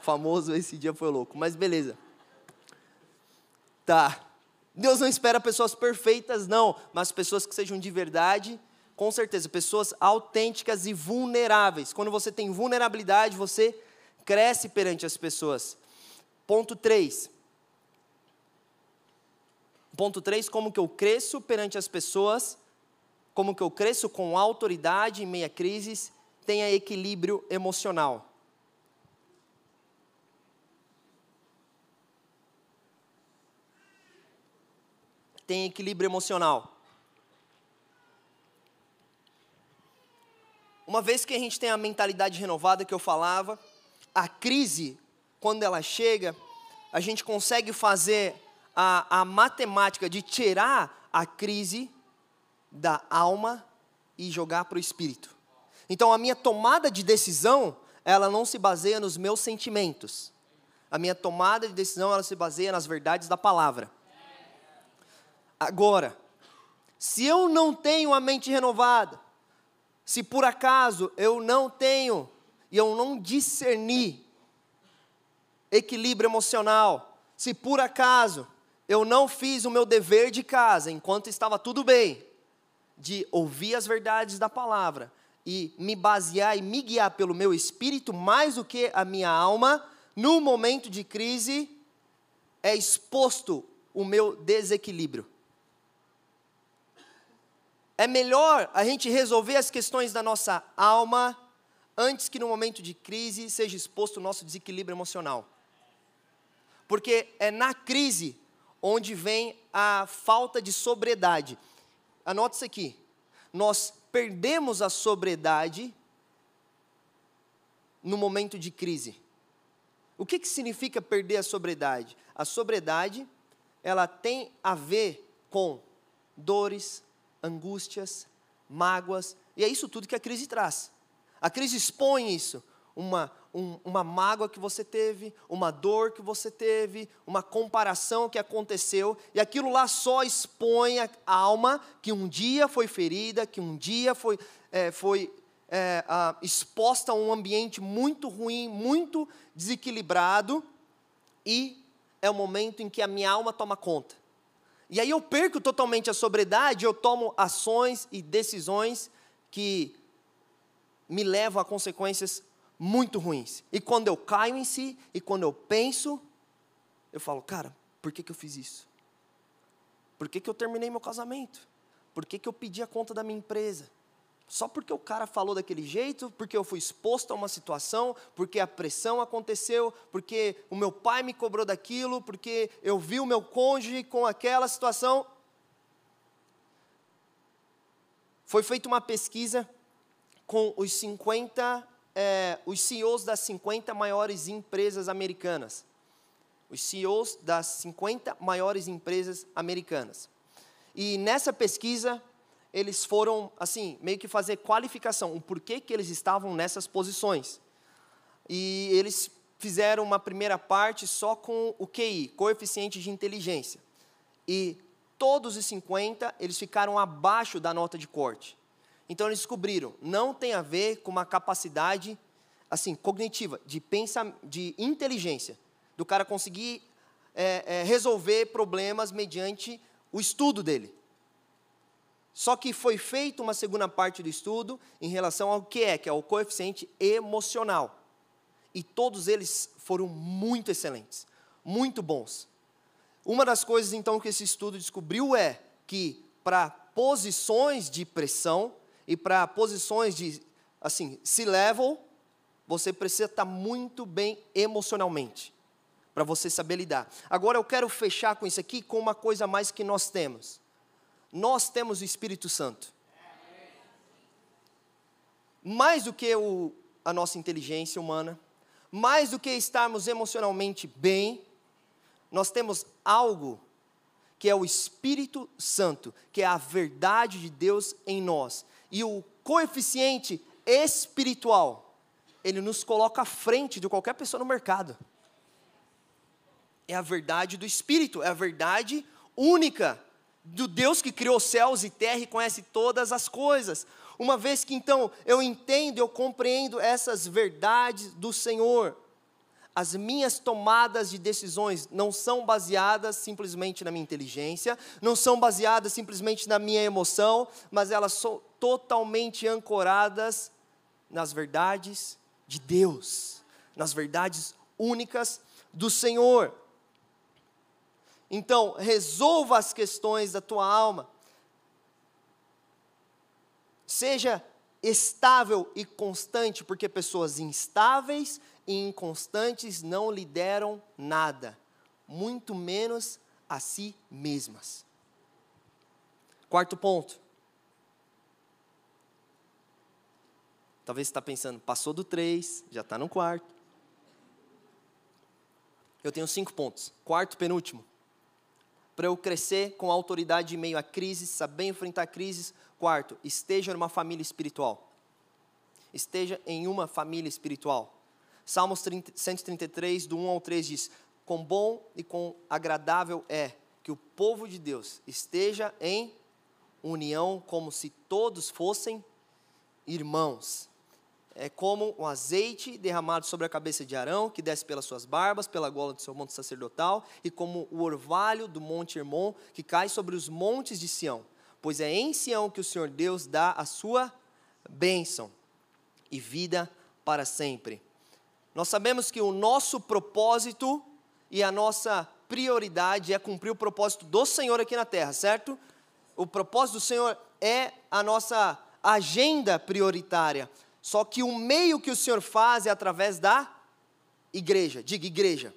Famoso, esse dia foi louco. Mas beleza. Tá. Deus não espera pessoas perfeitas, não, mas pessoas que sejam de verdade, com certeza, pessoas autênticas e vulneráveis. Quando você tem vulnerabilidade, você cresce perante as pessoas. Ponto 3. Ponto 3, como que eu cresço perante as pessoas, como que eu cresço com autoridade em meia crise, tenha equilíbrio emocional. Tem equilíbrio emocional. Uma vez que a gente tem a mentalidade renovada que eu falava, a crise quando ela chega, a gente consegue fazer a, a matemática de tirar a crise da alma e jogar para o espírito. Então a minha tomada de decisão, ela não se baseia nos meus sentimentos. A minha tomada de decisão, ela se baseia nas verdades da palavra. Agora, se eu não tenho a mente renovada, se por acaso eu não tenho e eu não discernir equilíbrio emocional. Se por acaso eu não fiz o meu dever de casa enquanto estava tudo bem, de ouvir as verdades da palavra e me basear e me guiar pelo meu espírito mais do que a minha alma, no momento de crise é exposto o meu desequilíbrio. É melhor a gente resolver as questões da nossa alma antes que no momento de crise seja exposto o nosso desequilíbrio emocional porque é na crise onde vem a falta de sobriedade. Anote isso aqui. Nós perdemos a sobriedade no momento de crise. O que, que significa perder a sobriedade? A sobriedade, ela tem a ver com dores, angústias, mágoas, e é isso tudo que a crise traz. A crise expõe isso, uma, um, uma mágoa que você teve, uma dor que você teve, uma comparação que aconteceu, e aquilo lá só expõe a alma que um dia foi ferida, que um dia foi, é, foi é, a, exposta a um ambiente muito ruim, muito desequilibrado, e é o momento em que a minha alma toma conta. E aí eu perco totalmente a sobriedade, eu tomo ações e decisões que me levam a consequências muito ruins. E quando eu caio em si, e quando eu penso, eu falo, cara, por que, que eu fiz isso? Por que, que eu terminei meu casamento? Por que, que eu pedi a conta da minha empresa? Só porque o cara falou daquele jeito, porque eu fui exposto a uma situação, porque a pressão aconteceu, porque o meu pai me cobrou daquilo, porque eu vi o meu cônjuge com aquela situação. Foi feita uma pesquisa com os 50 é, os CEOs das 50 maiores empresas americanas. Os CEOs das 50 maiores empresas americanas. E nessa pesquisa, eles foram, assim, meio que fazer qualificação, o porquê que eles estavam nessas posições. E eles fizeram uma primeira parte só com o QI, coeficiente de inteligência. E todos os 50, eles ficaram abaixo da nota de corte. Então eles descobriram, não tem a ver com uma capacidade assim cognitiva, de pensa, de inteligência, do cara conseguir é, é, resolver problemas mediante o estudo dele. Só que foi feita uma segunda parte do estudo em relação ao que é, que é o coeficiente emocional. E todos eles foram muito excelentes, muito bons. Uma das coisas então que esse estudo descobriu é que para posições de pressão, e para posições de, assim, C-level, você precisa estar muito bem emocionalmente para você saber lidar. Agora eu quero fechar com isso aqui com uma coisa mais que nós temos. Nós temos o Espírito Santo. Mais do que o, a nossa inteligência humana, mais do que estarmos emocionalmente bem, nós temos algo que é o Espírito Santo, que é a verdade de Deus em nós. E o coeficiente espiritual, ele nos coloca à frente de qualquer pessoa no mercado. É a verdade do Espírito, é a verdade única do Deus que criou céus e terra e conhece todas as coisas. Uma vez que então eu entendo, eu compreendo essas verdades do Senhor, as minhas tomadas de decisões não são baseadas simplesmente na minha inteligência, não são baseadas simplesmente na minha emoção, mas elas são totalmente ancoradas nas verdades de Deus, nas verdades únicas do Senhor. Então, resolva as questões da tua alma. Seja estável e constante, porque pessoas instáveis e inconstantes não lideram nada, muito menos a si mesmas. Quarto ponto. Talvez você está pensando, passou do três, já está no quarto. Eu tenho cinco pontos. Quarto, penúltimo para eu crescer com autoridade em meio a crises, saber enfrentar crises. Quarto, esteja numa família espiritual. Esteja em uma família espiritual. Salmos 30, 133, do 1 ao 3 diz: Quão bom e quão agradável é que o povo de Deus esteja em união, como se todos fossem irmãos é como um azeite derramado sobre a cabeça de Arão, que desce pelas suas barbas, pela gola do seu monte sacerdotal, e como o orvalho do monte Hermon, que cai sobre os montes de Sião. Pois é em Sião que o Senhor Deus dá a sua bênção e vida para sempre. Nós sabemos que o nosso propósito e a nossa prioridade é cumprir o propósito do Senhor aqui na terra, certo? O propósito do Senhor é a nossa agenda prioritária. Só que o meio que o Senhor faz é através da igreja. Diga igreja.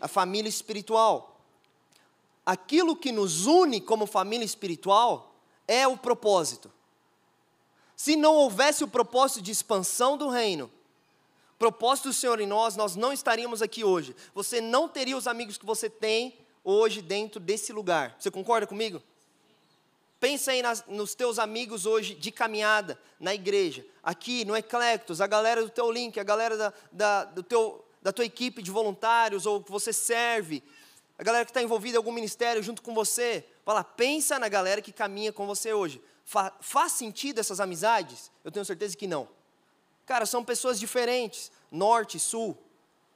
A família espiritual. Aquilo que nos une como família espiritual é o propósito. Se não houvesse o propósito de expansão do reino, propósito do Senhor em nós, nós não estaríamos aqui hoje. Você não teria os amigos que você tem hoje dentro desse lugar. Você concorda comigo? Pensa aí nas, nos teus amigos hoje de caminhada na igreja, aqui no Eclectos, a galera do teu link, a galera da, da, do teu, da tua equipe de voluntários ou que você serve, a galera que está envolvida em algum ministério junto com você. Fala, pensa na galera que caminha com você hoje. Fa, faz sentido essas amizades? Eu tenho certeza que não. Cara, são pessoas diferentes, norte, sul.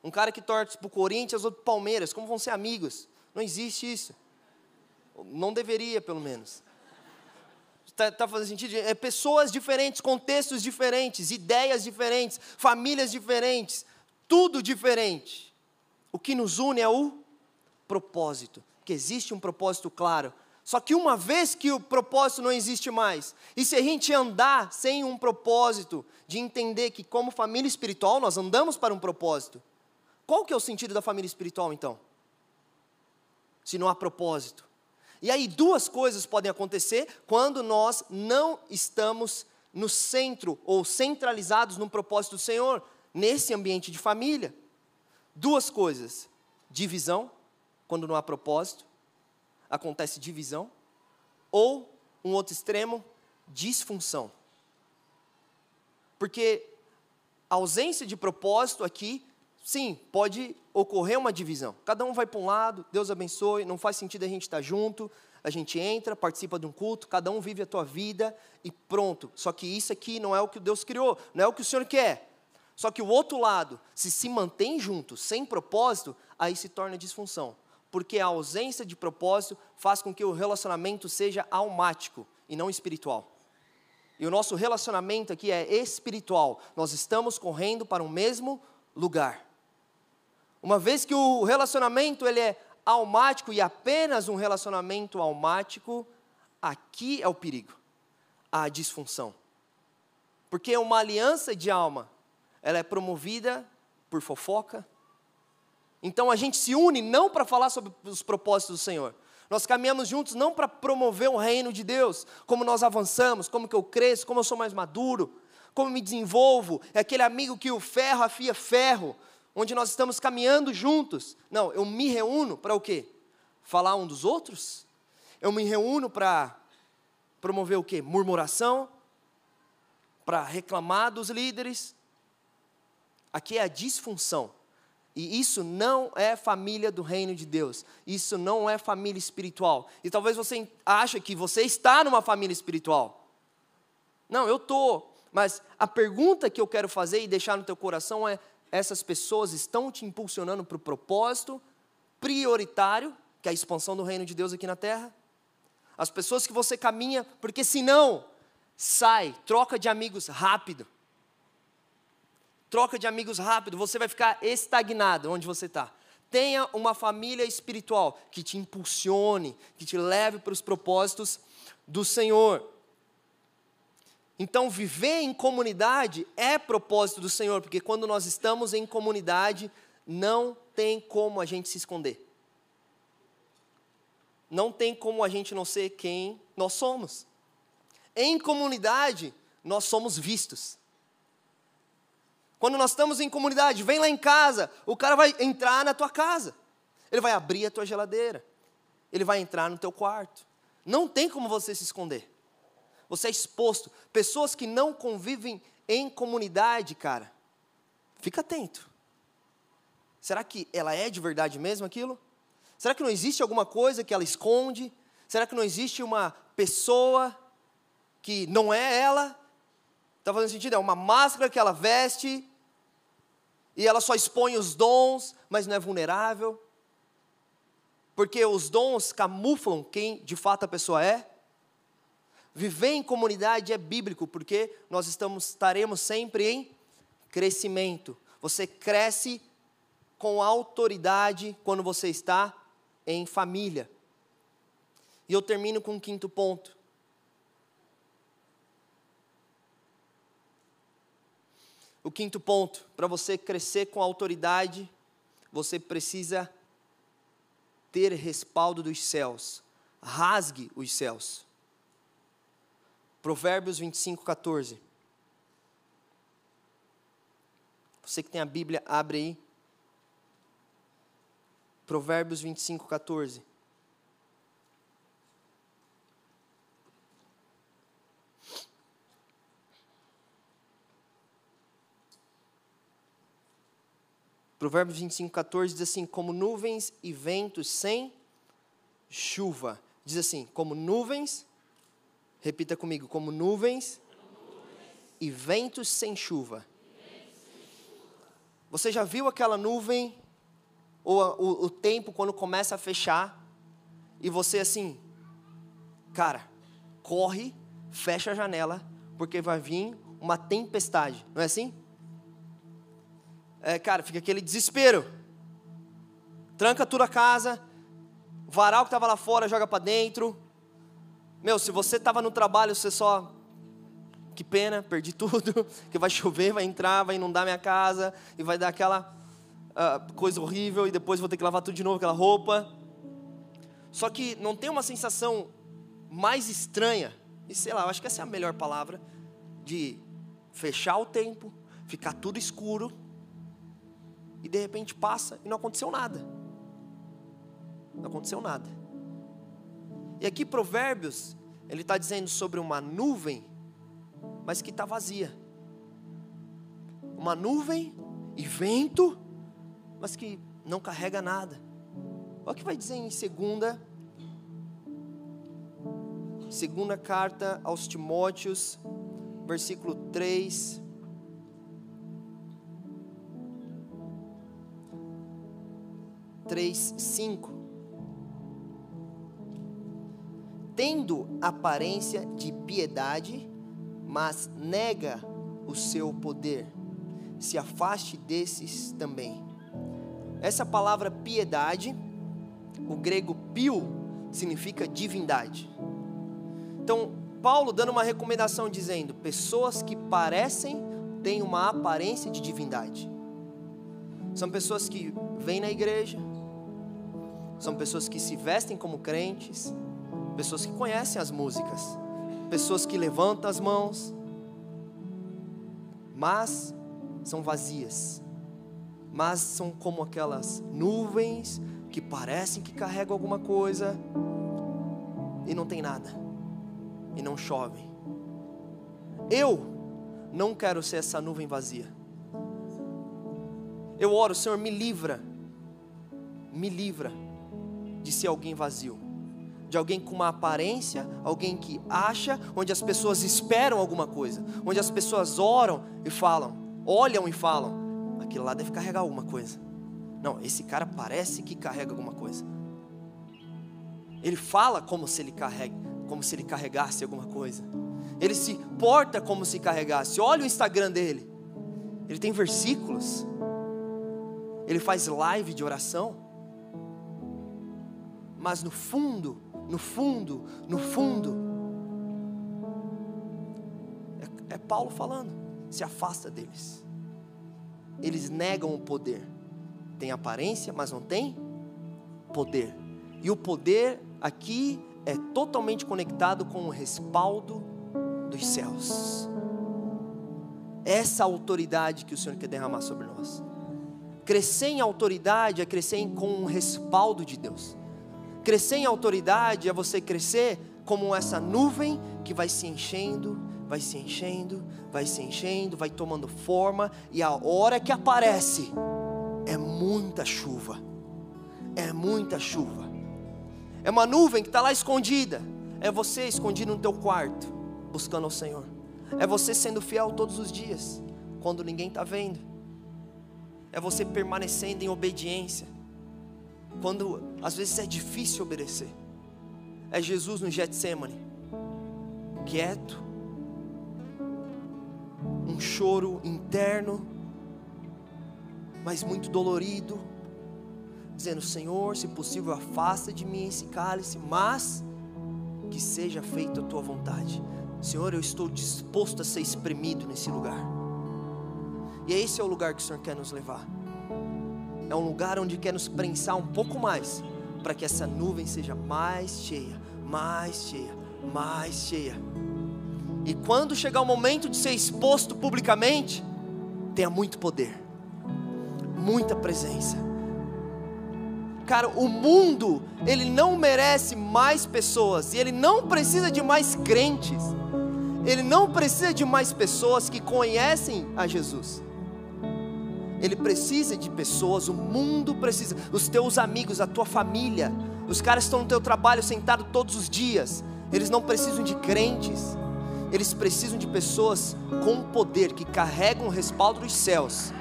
Um cara que torce para o Corinthians, outro para Palmeiras. Como vão ser amigos? Não existe isso. Não deveria, pelo menos. Está tá fazendo sentido? É pessoas diferentes, contextos diferentes, ideias diferentes, famílias diferentes, tudo diferente. O que nos une é o propósito, que existe um propósito claro. Só que uma vez que o propósito não existe mais, e se a gente andar sem um propósito, de entender que como família espiritual nós andamos para um propósito, qual que é o sentido da família espiritual então? Se não há propósito. E aí duas coisas podem acontecer quando nós não estamos no centro ou centralizados no propósito do Senhor, nesse ambiente de família. Duas coisas: divisão, quando não há propósito, acontece divisão, ou um outro extremo, disfunção. Porque a ausência de propósito aqui, sim, pode ocorrer uma divisão. Cada um vai para um lado, Deus abençoe, não faz sentido a gente estar junto, a gente entra, participa de um culto, cada um vive a tua vida e pronto. Só que isso aqui não é o que Deus criou, não é o que o Senhor quer. Só que o outro lado, se se mantém junto, sem propósito, aí se torna disfunção. Porque a ausência de propósito faz com que o relacionamento seja almático e não espiritual. E o nosso relacionamento aqui é espiritual. Nós estamos correndo para o mesmo lugar. Uma vez que o relacionamento ele é almático e apenas um relacionamento almático, aqui é o perigo, a disfunção. Porque uma aliança de alma, ela é promovida por fofoca. Então a gente se une não para falar sobre os propósitos do Senhor. Nós caminhamos juntos não para promover o reino de Deus, como nós avançamos, como que eu cresço, como eu sou mais maduro, como me desenvolvo. É aquele amigo que o ferro afia ferro, onde nós estamos caminhando juntos. Não, eu me reúno para o quê? Falar um dos outros? Eu me reúno para promover o quê? Murmuração? Para reclamar dos líderes? Aqui é a disfunção. E isso não é família do reino de Deus. Isso não é família espiritual. E talvez você ache que você está numa família espiritual. Não, eu estou. Mas a pergunta que eu quero fazer e deixar no teu coração é: essas pessoas estão te impulsionando para o propósito prioritário, que é a expansão do reino de Deus aqui na terra? As pessoas que você caminha, porque senão, sai, troca de amigos rápido. Troca de amigos rápido, você vai ficar estagnado onde você está. Tenha uma família espiritual que te impulsione, que te leve para os propósitos do Senhor. Então, viver em comunidade é propósito do Senhor, porque quando nós estamos em comunidade, não tem como a gente se esconder. Não tem como a gente não ser quem nós somos. Em comunidade, nós somos vistos. Quando nós estamos em comunidade, vem lá em casa, o cara vai entrar na tua casa. Ele vai abrir a tua geladeira. Ele vai entrar no teu quarto. Não tem como você se esconder você é exposto. Pessoas que não convivem em comunidade, cara, fica atento. Será que ela é de verdade mesmo aquilo? Será que não existe alguma coisa que ela esconde? Será que não existe uma pessoa que não é ela? Está fazendo sentido? É uma máscara que ela veste e ela só expõe os dons, mas não é vulnerável. Porque os dons camuflam quem de fato a pessoa é. Viver em comunidade é bíblico, porque nós estamos, estaremos sempre em crescimento. Você cresce com autoridade quando você está em família. E eu termino com um quinto ponto. O quinto ponto, para você crescer com autoridade, você precisa ter respaldo dos céus. Rasgue os céus. Provérbios 25, 14. Você que tem a Bíblia, abre aí. Provérbios 25, 14. Provérbios 25, 14 diz assim: Como nuvens e ventos sem chuva. Diz assim: Como nuvens Repita comigo: como nuvens, e ventos sem chuva. Você já viu aquela nuvem, ou o, o tempo quando começa a fechar, e você assim, cara, corre, fecha a janela, porque vai vir uma tempestade, não é assim? É, cara, fica aquele desespero. Tranca tudo a casa, varal que estava lá fora joga para dentro, meu, se você estava no trabalho, você só. Que pena, perdi tudo. Que vai chover, vai entrar, vai inundar minha casa e vai dar aquela uh, coisa horrível e depois vou ter que lavar tudo de novo, aquela roupa. Só que não tem uma sensação mais estranha, e sei lá, eu acho que essa é a melhor palavra, de fechar o tempo, ficar tudo escuro e de repente passa e não aconteceu nada. Não aconteceu nada. E aqui Provérbios, ele está dizendo sobre uma nuvem, mas que está vazia. Uma nuvem e vento, mas que não carrega nada. Olha o que vai dizer em segunda, segunda carta aos Timóteos, versículo 3. Três, cinco. Tendo aparência de piedade, mas nega o seu poder. Se afaste desses também. Essa palavra piedade, o grego pio, significa divindade. Então, Paulo dando uma recomendação dizendo: pessoas que parecem têm uma aparência de divindade. São pessoas que vêm na igreja, são pessoas que se vestem como crentes, pessoas que conhecem as músicas, pessoas que levantam as mãos, mas são vazias, mas são como aquelas nuvens que parecem que carregam alguma coisa e não tem nada, e não chove. Eu não quero ser essa nuvem vazia. Eu oro, Senhor, me livra, me livra de ser alguém vazio, de alguém com uma aparência, alguém que acha, onde as pessoas esperam alguma coisa, onde as pessoas oram e falam, olham e falam, aquilo lá deve carregar alguma coisa. Não, esse cara parece que carrega alguma coisa. Ele fala como se ele carrega, como se ele carregasse alguma coisa. Ele se porta como se carregasse. Olha o Instagram dele. Ele tem versículos. Ele faz live de oração. Mas no fundo, no fundo, no fundo, é, é Paulo falando: se afasta deles. Eles negam o poder. Tem aparência, mas não tem poder. E o poder aqui é totalmente conectado com o respaldo dos céus. Essa autoridade que o Senhor quer derramar sobre nós. Crescer em autoridade é crescer com o respaldo de Deus. Crescer em autoridade é você crescer como essa nuvem que vai se enchendo, vai se enchendo, vai se enchendo, vai tomando forma, e a hora que aparece, é muita chuva. É muita chuva. É uma nuvem que está lá escondida. É você escondido no teu quarto, buscando ao Senhor. É você sendo fiel todos os dias, quando ninguém está vendo. É você permanecendo em obediência, quando às vezes é difícil obedecer. É Jesus no Getsemane, quieto, um choro interno, mas muito dolorido, dizendo: Senhor, se possível, afasta de mim esse cálice, mas que seja feita a tua vontade. Senhor, eu estou disposto a ser espremido nesse lugar. E esse é o lugar que o Senhor quer nos levar. É um lugar onde quer nos prensar um pouco mais, para que essa nuvem seja mais cheia, mais cheia, mais cheia. E quando chegar o momento de ser exposto publicamente, tenha muito poder, muita presença Cara, o mundo, ele não merece mais pessoas, e ele não precisa de mais crentes, ele não precisa de mais pessoas que conhecem a Jesus. Ele precisa de pessoas, o mundo precisa, os teus amigos, a tua família, os caras estão no teu trabalho sentado todos os dias, eles não precisam de crentes, eles precisam de pessoas com poder que carregam o respaldo dos céus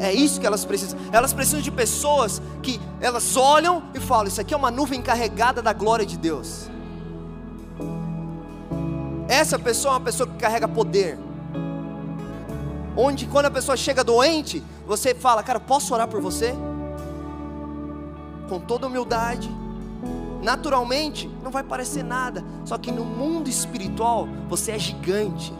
é isso que elas precisam. Elas precisam de pessoas que elas olham e falam: Isso aqui é uma nuvem carregada da glória de Deus. Essa pessoa é uma pessoa que carrega poder. Onde quando a pessoa chega doente, você fala: Cara, posso orar por você? Com toda humildade. Naturalmente, não vai parecer nada. Só que no mundo espiritual, você é gigante.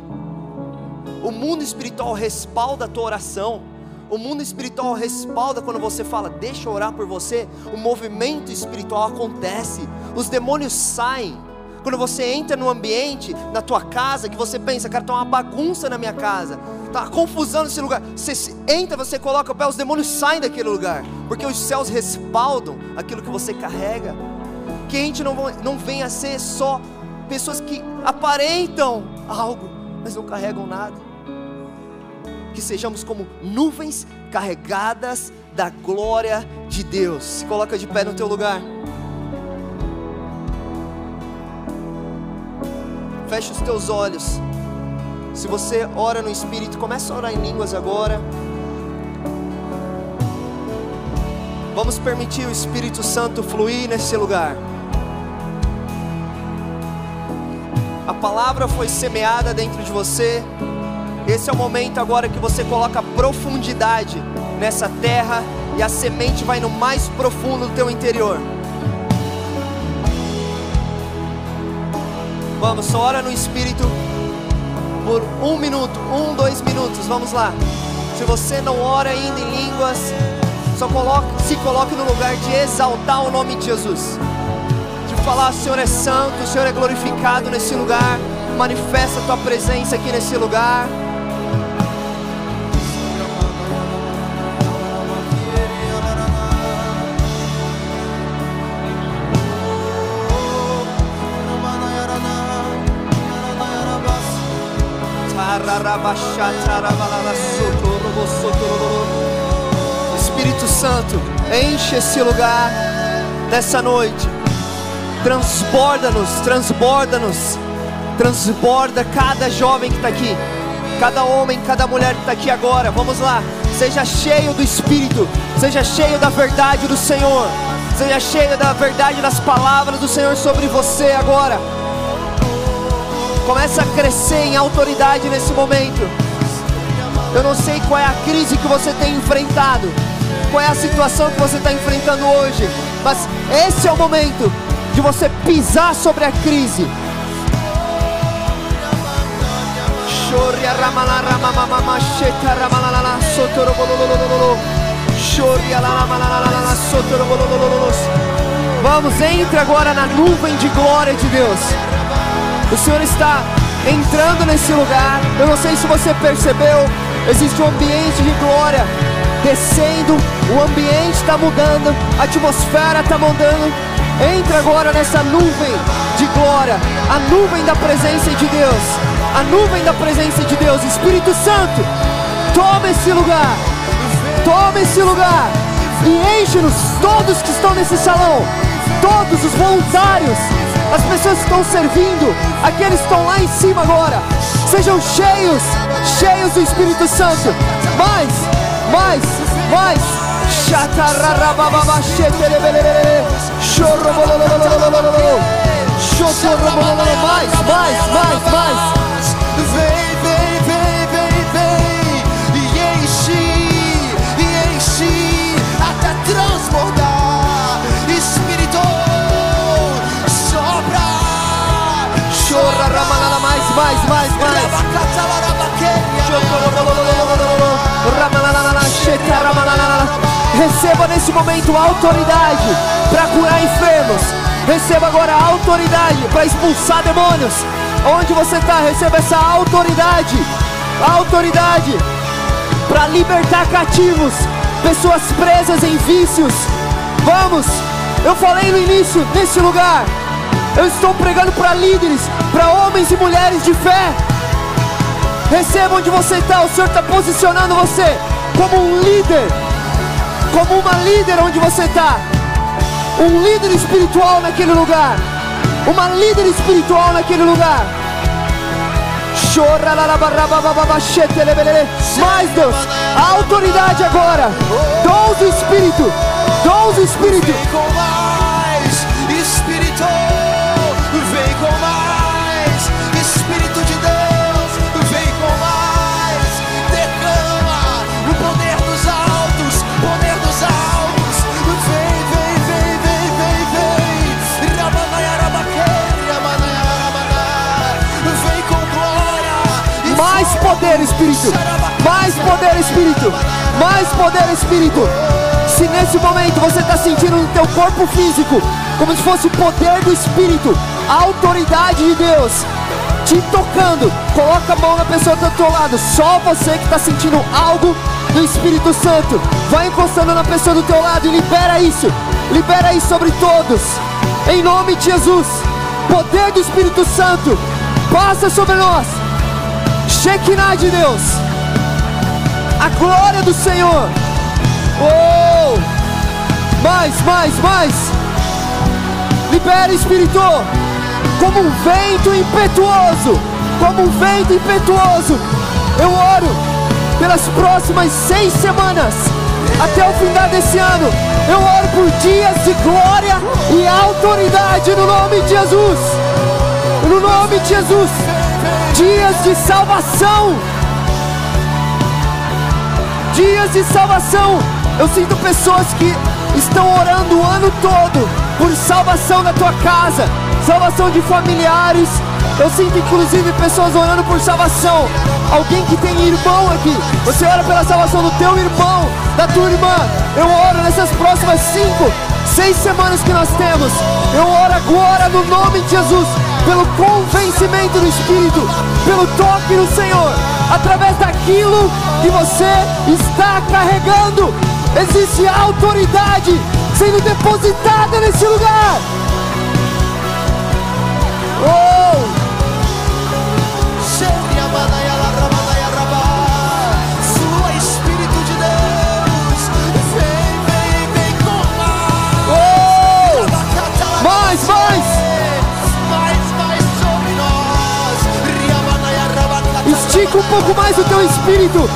O mundo espiritual respalda a tua oração. O mundo espiritual respalda quando você fala, deixa eu orar por você. O movimento espiritual acontece, os demônios saem. Quando você entra no ambiente, na tua casa, que você pensa, cara, está uma bagunça na minha casa, está confusão nesse lugar. Você entra, você coloca o pé, os demônios saem daquele lugar, porque os céus respaldam aquilo que você carrega. Que a gente não, não venha a ser só pessoas que aparentam algo, mas não carregam nada que sejamos como nuvens carregadas da glória de Deus. Se coloca de pé no teu lugar. Feche os teus olhos. Se você ora no Espírito, começa a orar em línguas agora. Vamos permitir o Espírito Santo fluir nesse lugar. A palavra foi semeada dentro de você. Esse é o momento agora que você coloca profundidade nessa terra e a semente vai no mais profundo do teu interior. Vamos, só ora no Espírito. Por um minuto, um, dois minutos, vamos lá. Se você não ora ainda em línguas, só coloque, se coloque no lugar de exaltar o nome de Jesus. De falar, Senhor é santo, o Senhor é glorificado nesse lugar. Manifesta a tua presença aqui nesse lugar. Espírito Santo, enche esse lugar nessa noite. Transborda-nos, transborda-nos, transborda cada jovem que está aqui, cada homem, cada mulher que está aqui agora. Vamos lá, seja cheio do Espírito, seja cheio da verdade do Senhor, seja cheio da verdade das palavras do Senhor sobre você agora. Começa a crescer em autoridade nesse momento. Eu não sei qual é a crise que você tem enfrentado, qual é a situação que você está enfrentando hoje, mas esse é o momento de você pisar sobre a crise. Vamos, entre agora na nuvem de glória de Deus. O Senhor está entrando nesse lugar. Eu não sei se você percebeu, existe um ambiente de glória descendo, o ambiente está mudando, a atmosfera está mudando. Entra agora nessa nuvem de glória, a nuvem da presença de Deus, a nuvem da presença de Deus. Espírito Santo, toma esse lugar, toma esse lugar e enche-nos, todos que estão nesse salão, todos os voluntários as pessoas estão servindo, aqueles que estão lá em cima agora, sejam cheios, cheios do Espírito Santo. Mais, mais, mais. Mais, mais, mais, Receba nesse momento autoridade para curar enfermos. Receba agora autoridade para expulsar demônios. Onde você está, receba essa autoridade. Autoridade para libertar cativos, pessoas presas em vícios. Vamos, eu falei no início, nesse lugar. Eu estou pregando para líderes, para homens e mulheres de fé. Receba onde você está, o Senhor está posicionando você como um líder, como uma líder onde você está, um líder espiritual naquele lugar, uma líder espiritual naquele lugar. Mais Deus, autoridade agora, dons do Espírito, dons do Espírito. Poder, Espírito. Mais poder, Espírito. Mais poder, Espírito. Se nesse momento você está sentindo no teu corpo físico, como se fosse o poder do Espírito, a autoridade de Deus te tocando, coloca a mão na pessoa do teu lado. Só você que está sentindo algo do Espírito Santo. Vai encostando na pessoa do teu lado e libera isso. Libera isso sobre todos. Em nome de Jesus. Poder do Espírito Santo. Passa sobre nós. Shekinah de Deus, a glória do Senhor. Oh, mais, mais, mais. Libera Espírito, como um vento impetuoso, como um vento impetuoso. Eu oro pelas próximas seis semanas, até o final desse ano. Eu oro por dias de glória e autoridade no nome de Jesus. No nome de Jesus dias de salvação. Dias de salvação. Eu sinto pessoas que estão orando o ano todo por salvação da tua casa, salvação de familiares, Eu sinto inclusive pessoas orando por salvação. Alguém que tem irmão aqui. Você ora pela salvação do teu irmão, da tua irmã. Eu oro nessas próximas cinco, seis semanas que nós temos. Eu oro agora no nome de Jesus. Pelo convencimento do Espírito, pelo toque do Senhor, através daquilo que você está carregando, existe autoridade sendo depositada nesse lugar. Estica um pouco mais o teu espírito.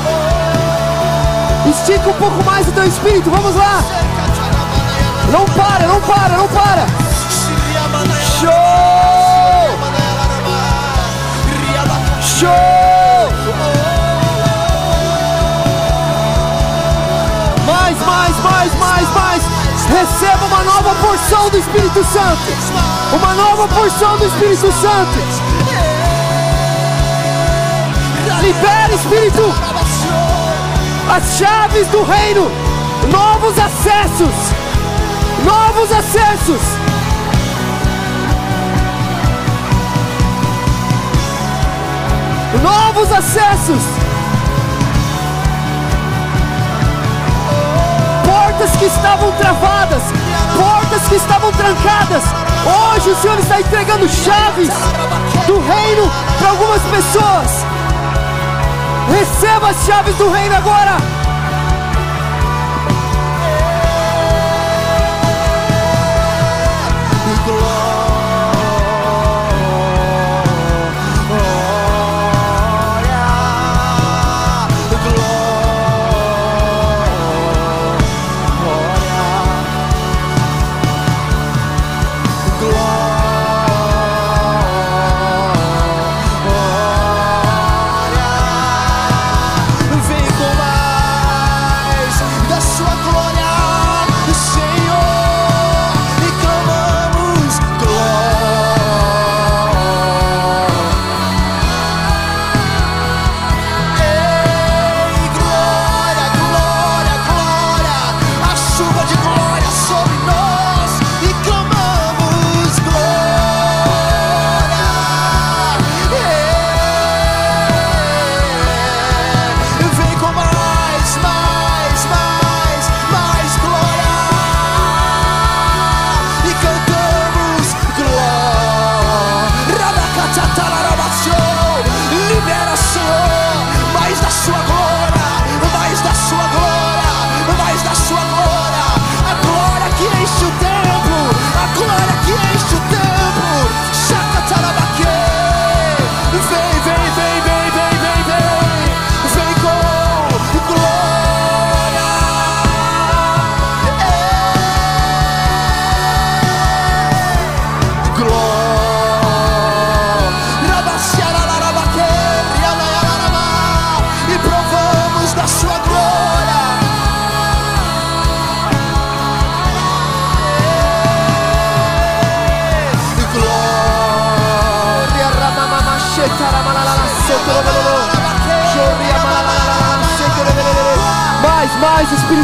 Estica um pouco mais o teu espírito. Vamos lá. Não para, não para, não para. Show! Show! Mais, mais, mais, mais, mais. Receba uma nova porção do Espírito Santo. Uma nova porção do Espírito Santo. Libera, Espírito. As chaves do reino. Novos acessos. Novos acessos. Novos acessos. Portas que estavam travadas, portas que estavam trancadas. Hoje o Senhor está entregando chaves do reino para algumas pessoas. Receba as chaves do reino agora.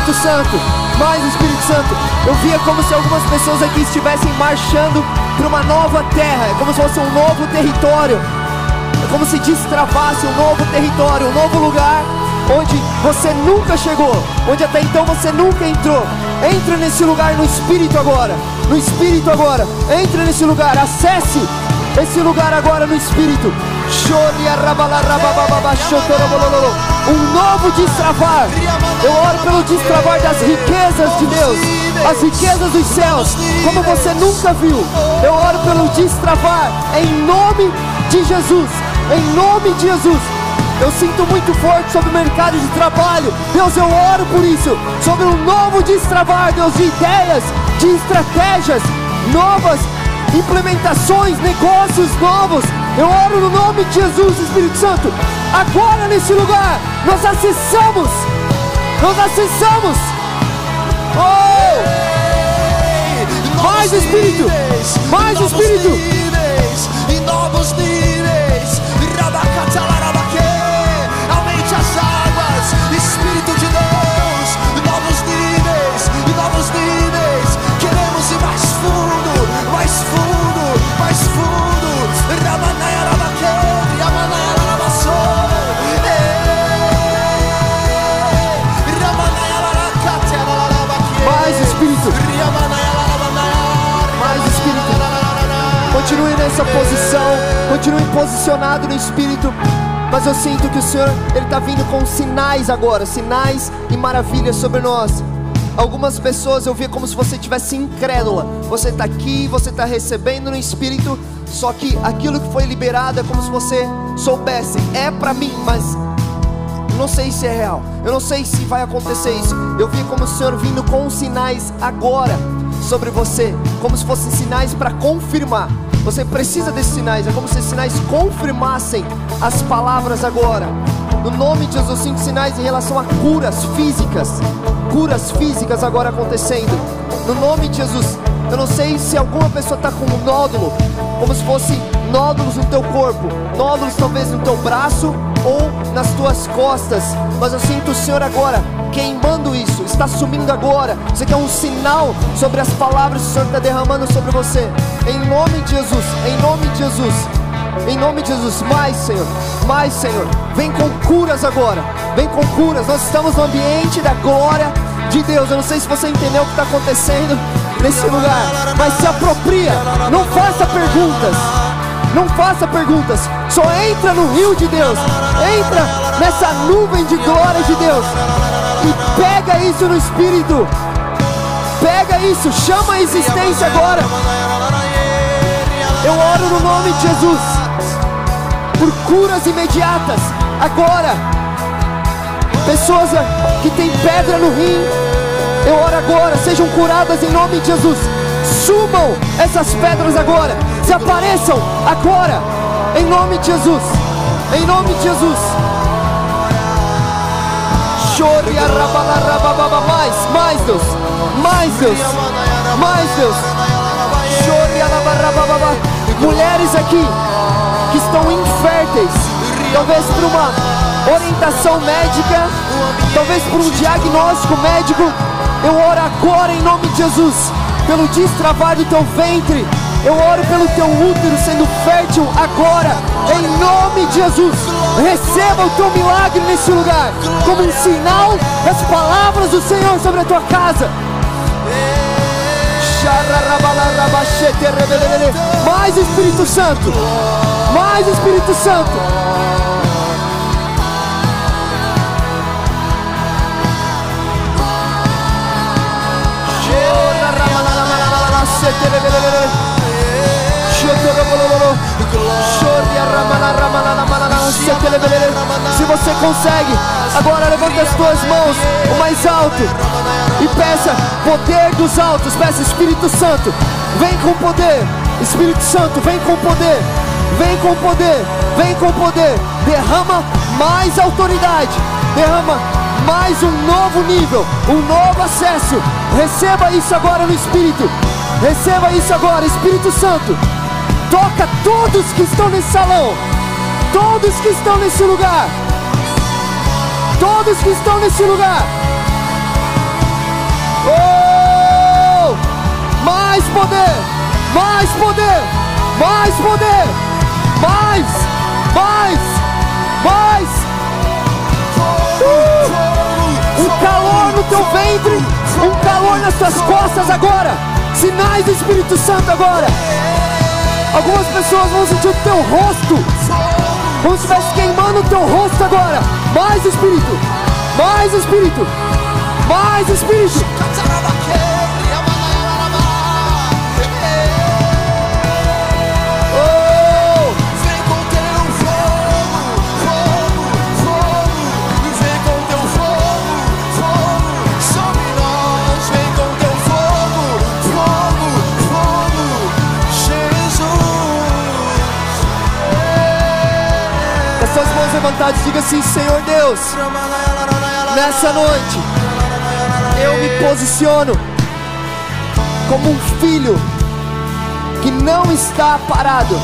Espírito Santo, mais Espírito Santo. Eu via como se algumas pessoas aqui estivessem marchando para uma nova terra, é como se fosse um novo território. É como se destravasse um novo território, um novo lugar onde você nunca chegou, onde até então você nunca entrou. Entra nesse lugar no Espírito agora, no Espírito agora. Entra nesse lugar, acesse esse lugar agora no Espírito. Um novo destravar. Eu oro pelo destravar das riquezas de Deus, as riquezas dos céus, como você nunca viu. Eu oro pelo destravar em nome de Jesus. Em nome de Jesus. Eu sinto muito forte sobre o mercado de trabalho. Deus, eu oro por isso. Sobre um novo destravar, Deus, de ideias, de estratégias novas, implementações, negócios novos. Eu oro no nome de Jesus, Espírito Santo. Agora nesse lugar, nós acessamos. Nós acessamos. Oh! Mais Espírito! Mais Espírito! e novos níveis. Sua posição, continue posicionado no Espírito. Mas eu sinto que o Senhor, Ele está vindo com sinais agora, sinais e maravilhas sobre nós. Algumas pessoas eu via como se você tivesse incrédula. Você está aqui, você está recebendo no Espírito, só que aquilo que foi liberado é como se você soubesse, é para mim, mas não sei se é real. Eu não sei se vai acontecer isso. Eu vi como o Senhor vindo com sinais agora sobre você, como se fossem sinais para confirmar. Você precisa desses sinais, é como se esses sinais confirmassem as palavras agora. No nome de Jesus, cinco sinais em relação a curas físicas, curas físicas agora acontecendo. No nome de Jesus, eu não sei se alguma pessoa está com um nódulo, como se fosse nódulos no teu corpo, nódulos talvez no teu braço ou nas tuas costas, mas eu sinto o Senhor agora queimando isso, está sumindo agora. Isso aqui é um sinal sobre as palavras que o Senhor está derramando sobre você. Em nome de Jesus, em nome de Jesus, em nome de Jesus, mais Senhor, mais Senhor, vem com curas agora, vem com curas. Nós estamos no ambiente da glória de Deus. Eu não sei se você entendeu o que está acontecendo nesse lugar, mas se apropria, não faça perguntas. Não faça perguntas, só entra no rio de Deus, entra nessa nuvem de glória de Deus e pega isso no Espírito, pega isso, chama a existência agora. Eu oro no nome de Jesus por curas imediatas agora. Pessoas que têm pedra no rim, eu oro agora, sejam curadas em nome de Jesus. Subam essas pedras agora desapareçam agora, em nome de Jesus, em nome de Jesus. Mais, mais Deus, mais Deus, mais Deus. Mulheres aqui que estão inférteis, talvez por uma orientação médica, talvez por um diagnóstico médico. Eu oro agora em nome de Jesus, pelo destravar do teu ventre eu oro pelo teu útero sendo fértil agora, em nome de Jesus. Receba o teu milagre nesse lugar, como um sinal das palavras do Senhor sobre a tua casa. Mais Espírito Santo, mais Espírito Santo. Se você consegue, agora levanta as tuas mãos o mais alto e peça poder dos altos, peça Espírito Santo, vem com poder, Espírito Santo, vem com poder, vem com poder, vem com poder, derrama mais autoridade, derrama mais um novo nível, um novo acesso. Receba isso agora no Espírito, receba isso agora, Espírito Santo. Toca todos que estão nesse salão. Todos que estão nesse lugar. Todos que estão nesse lugar. Oh! Mais poder! Mais poder! Mais poder! Mais! Mais! Mais! Uh! Um calor no teu ventre, um calor nas tuas costas agora. Sinais do Espírito Santo agora. Algumas pessoas vão sentir o teu rosto. Como se estivesse queimando o teu rosto agora. Mais Espírito. Mais Espírito. Mais Espírito. Levantados, diga assim: Senhor Deus, nessa noite eu me posiciono como um filho que não está parado,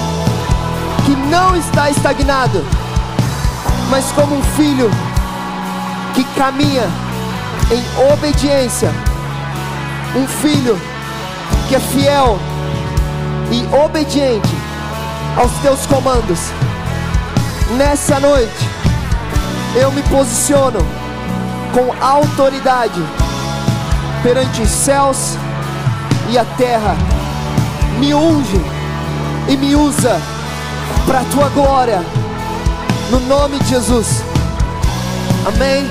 que não está estagnado, mas como um filho que caminha em obediência, um filho que é fiel e obediente aos teus comandos. Nessa noite, eu me posiciono com autoridade perante os céus e a terra. Me unge e me usa para a tua glória, no nome de Jesus. Amém.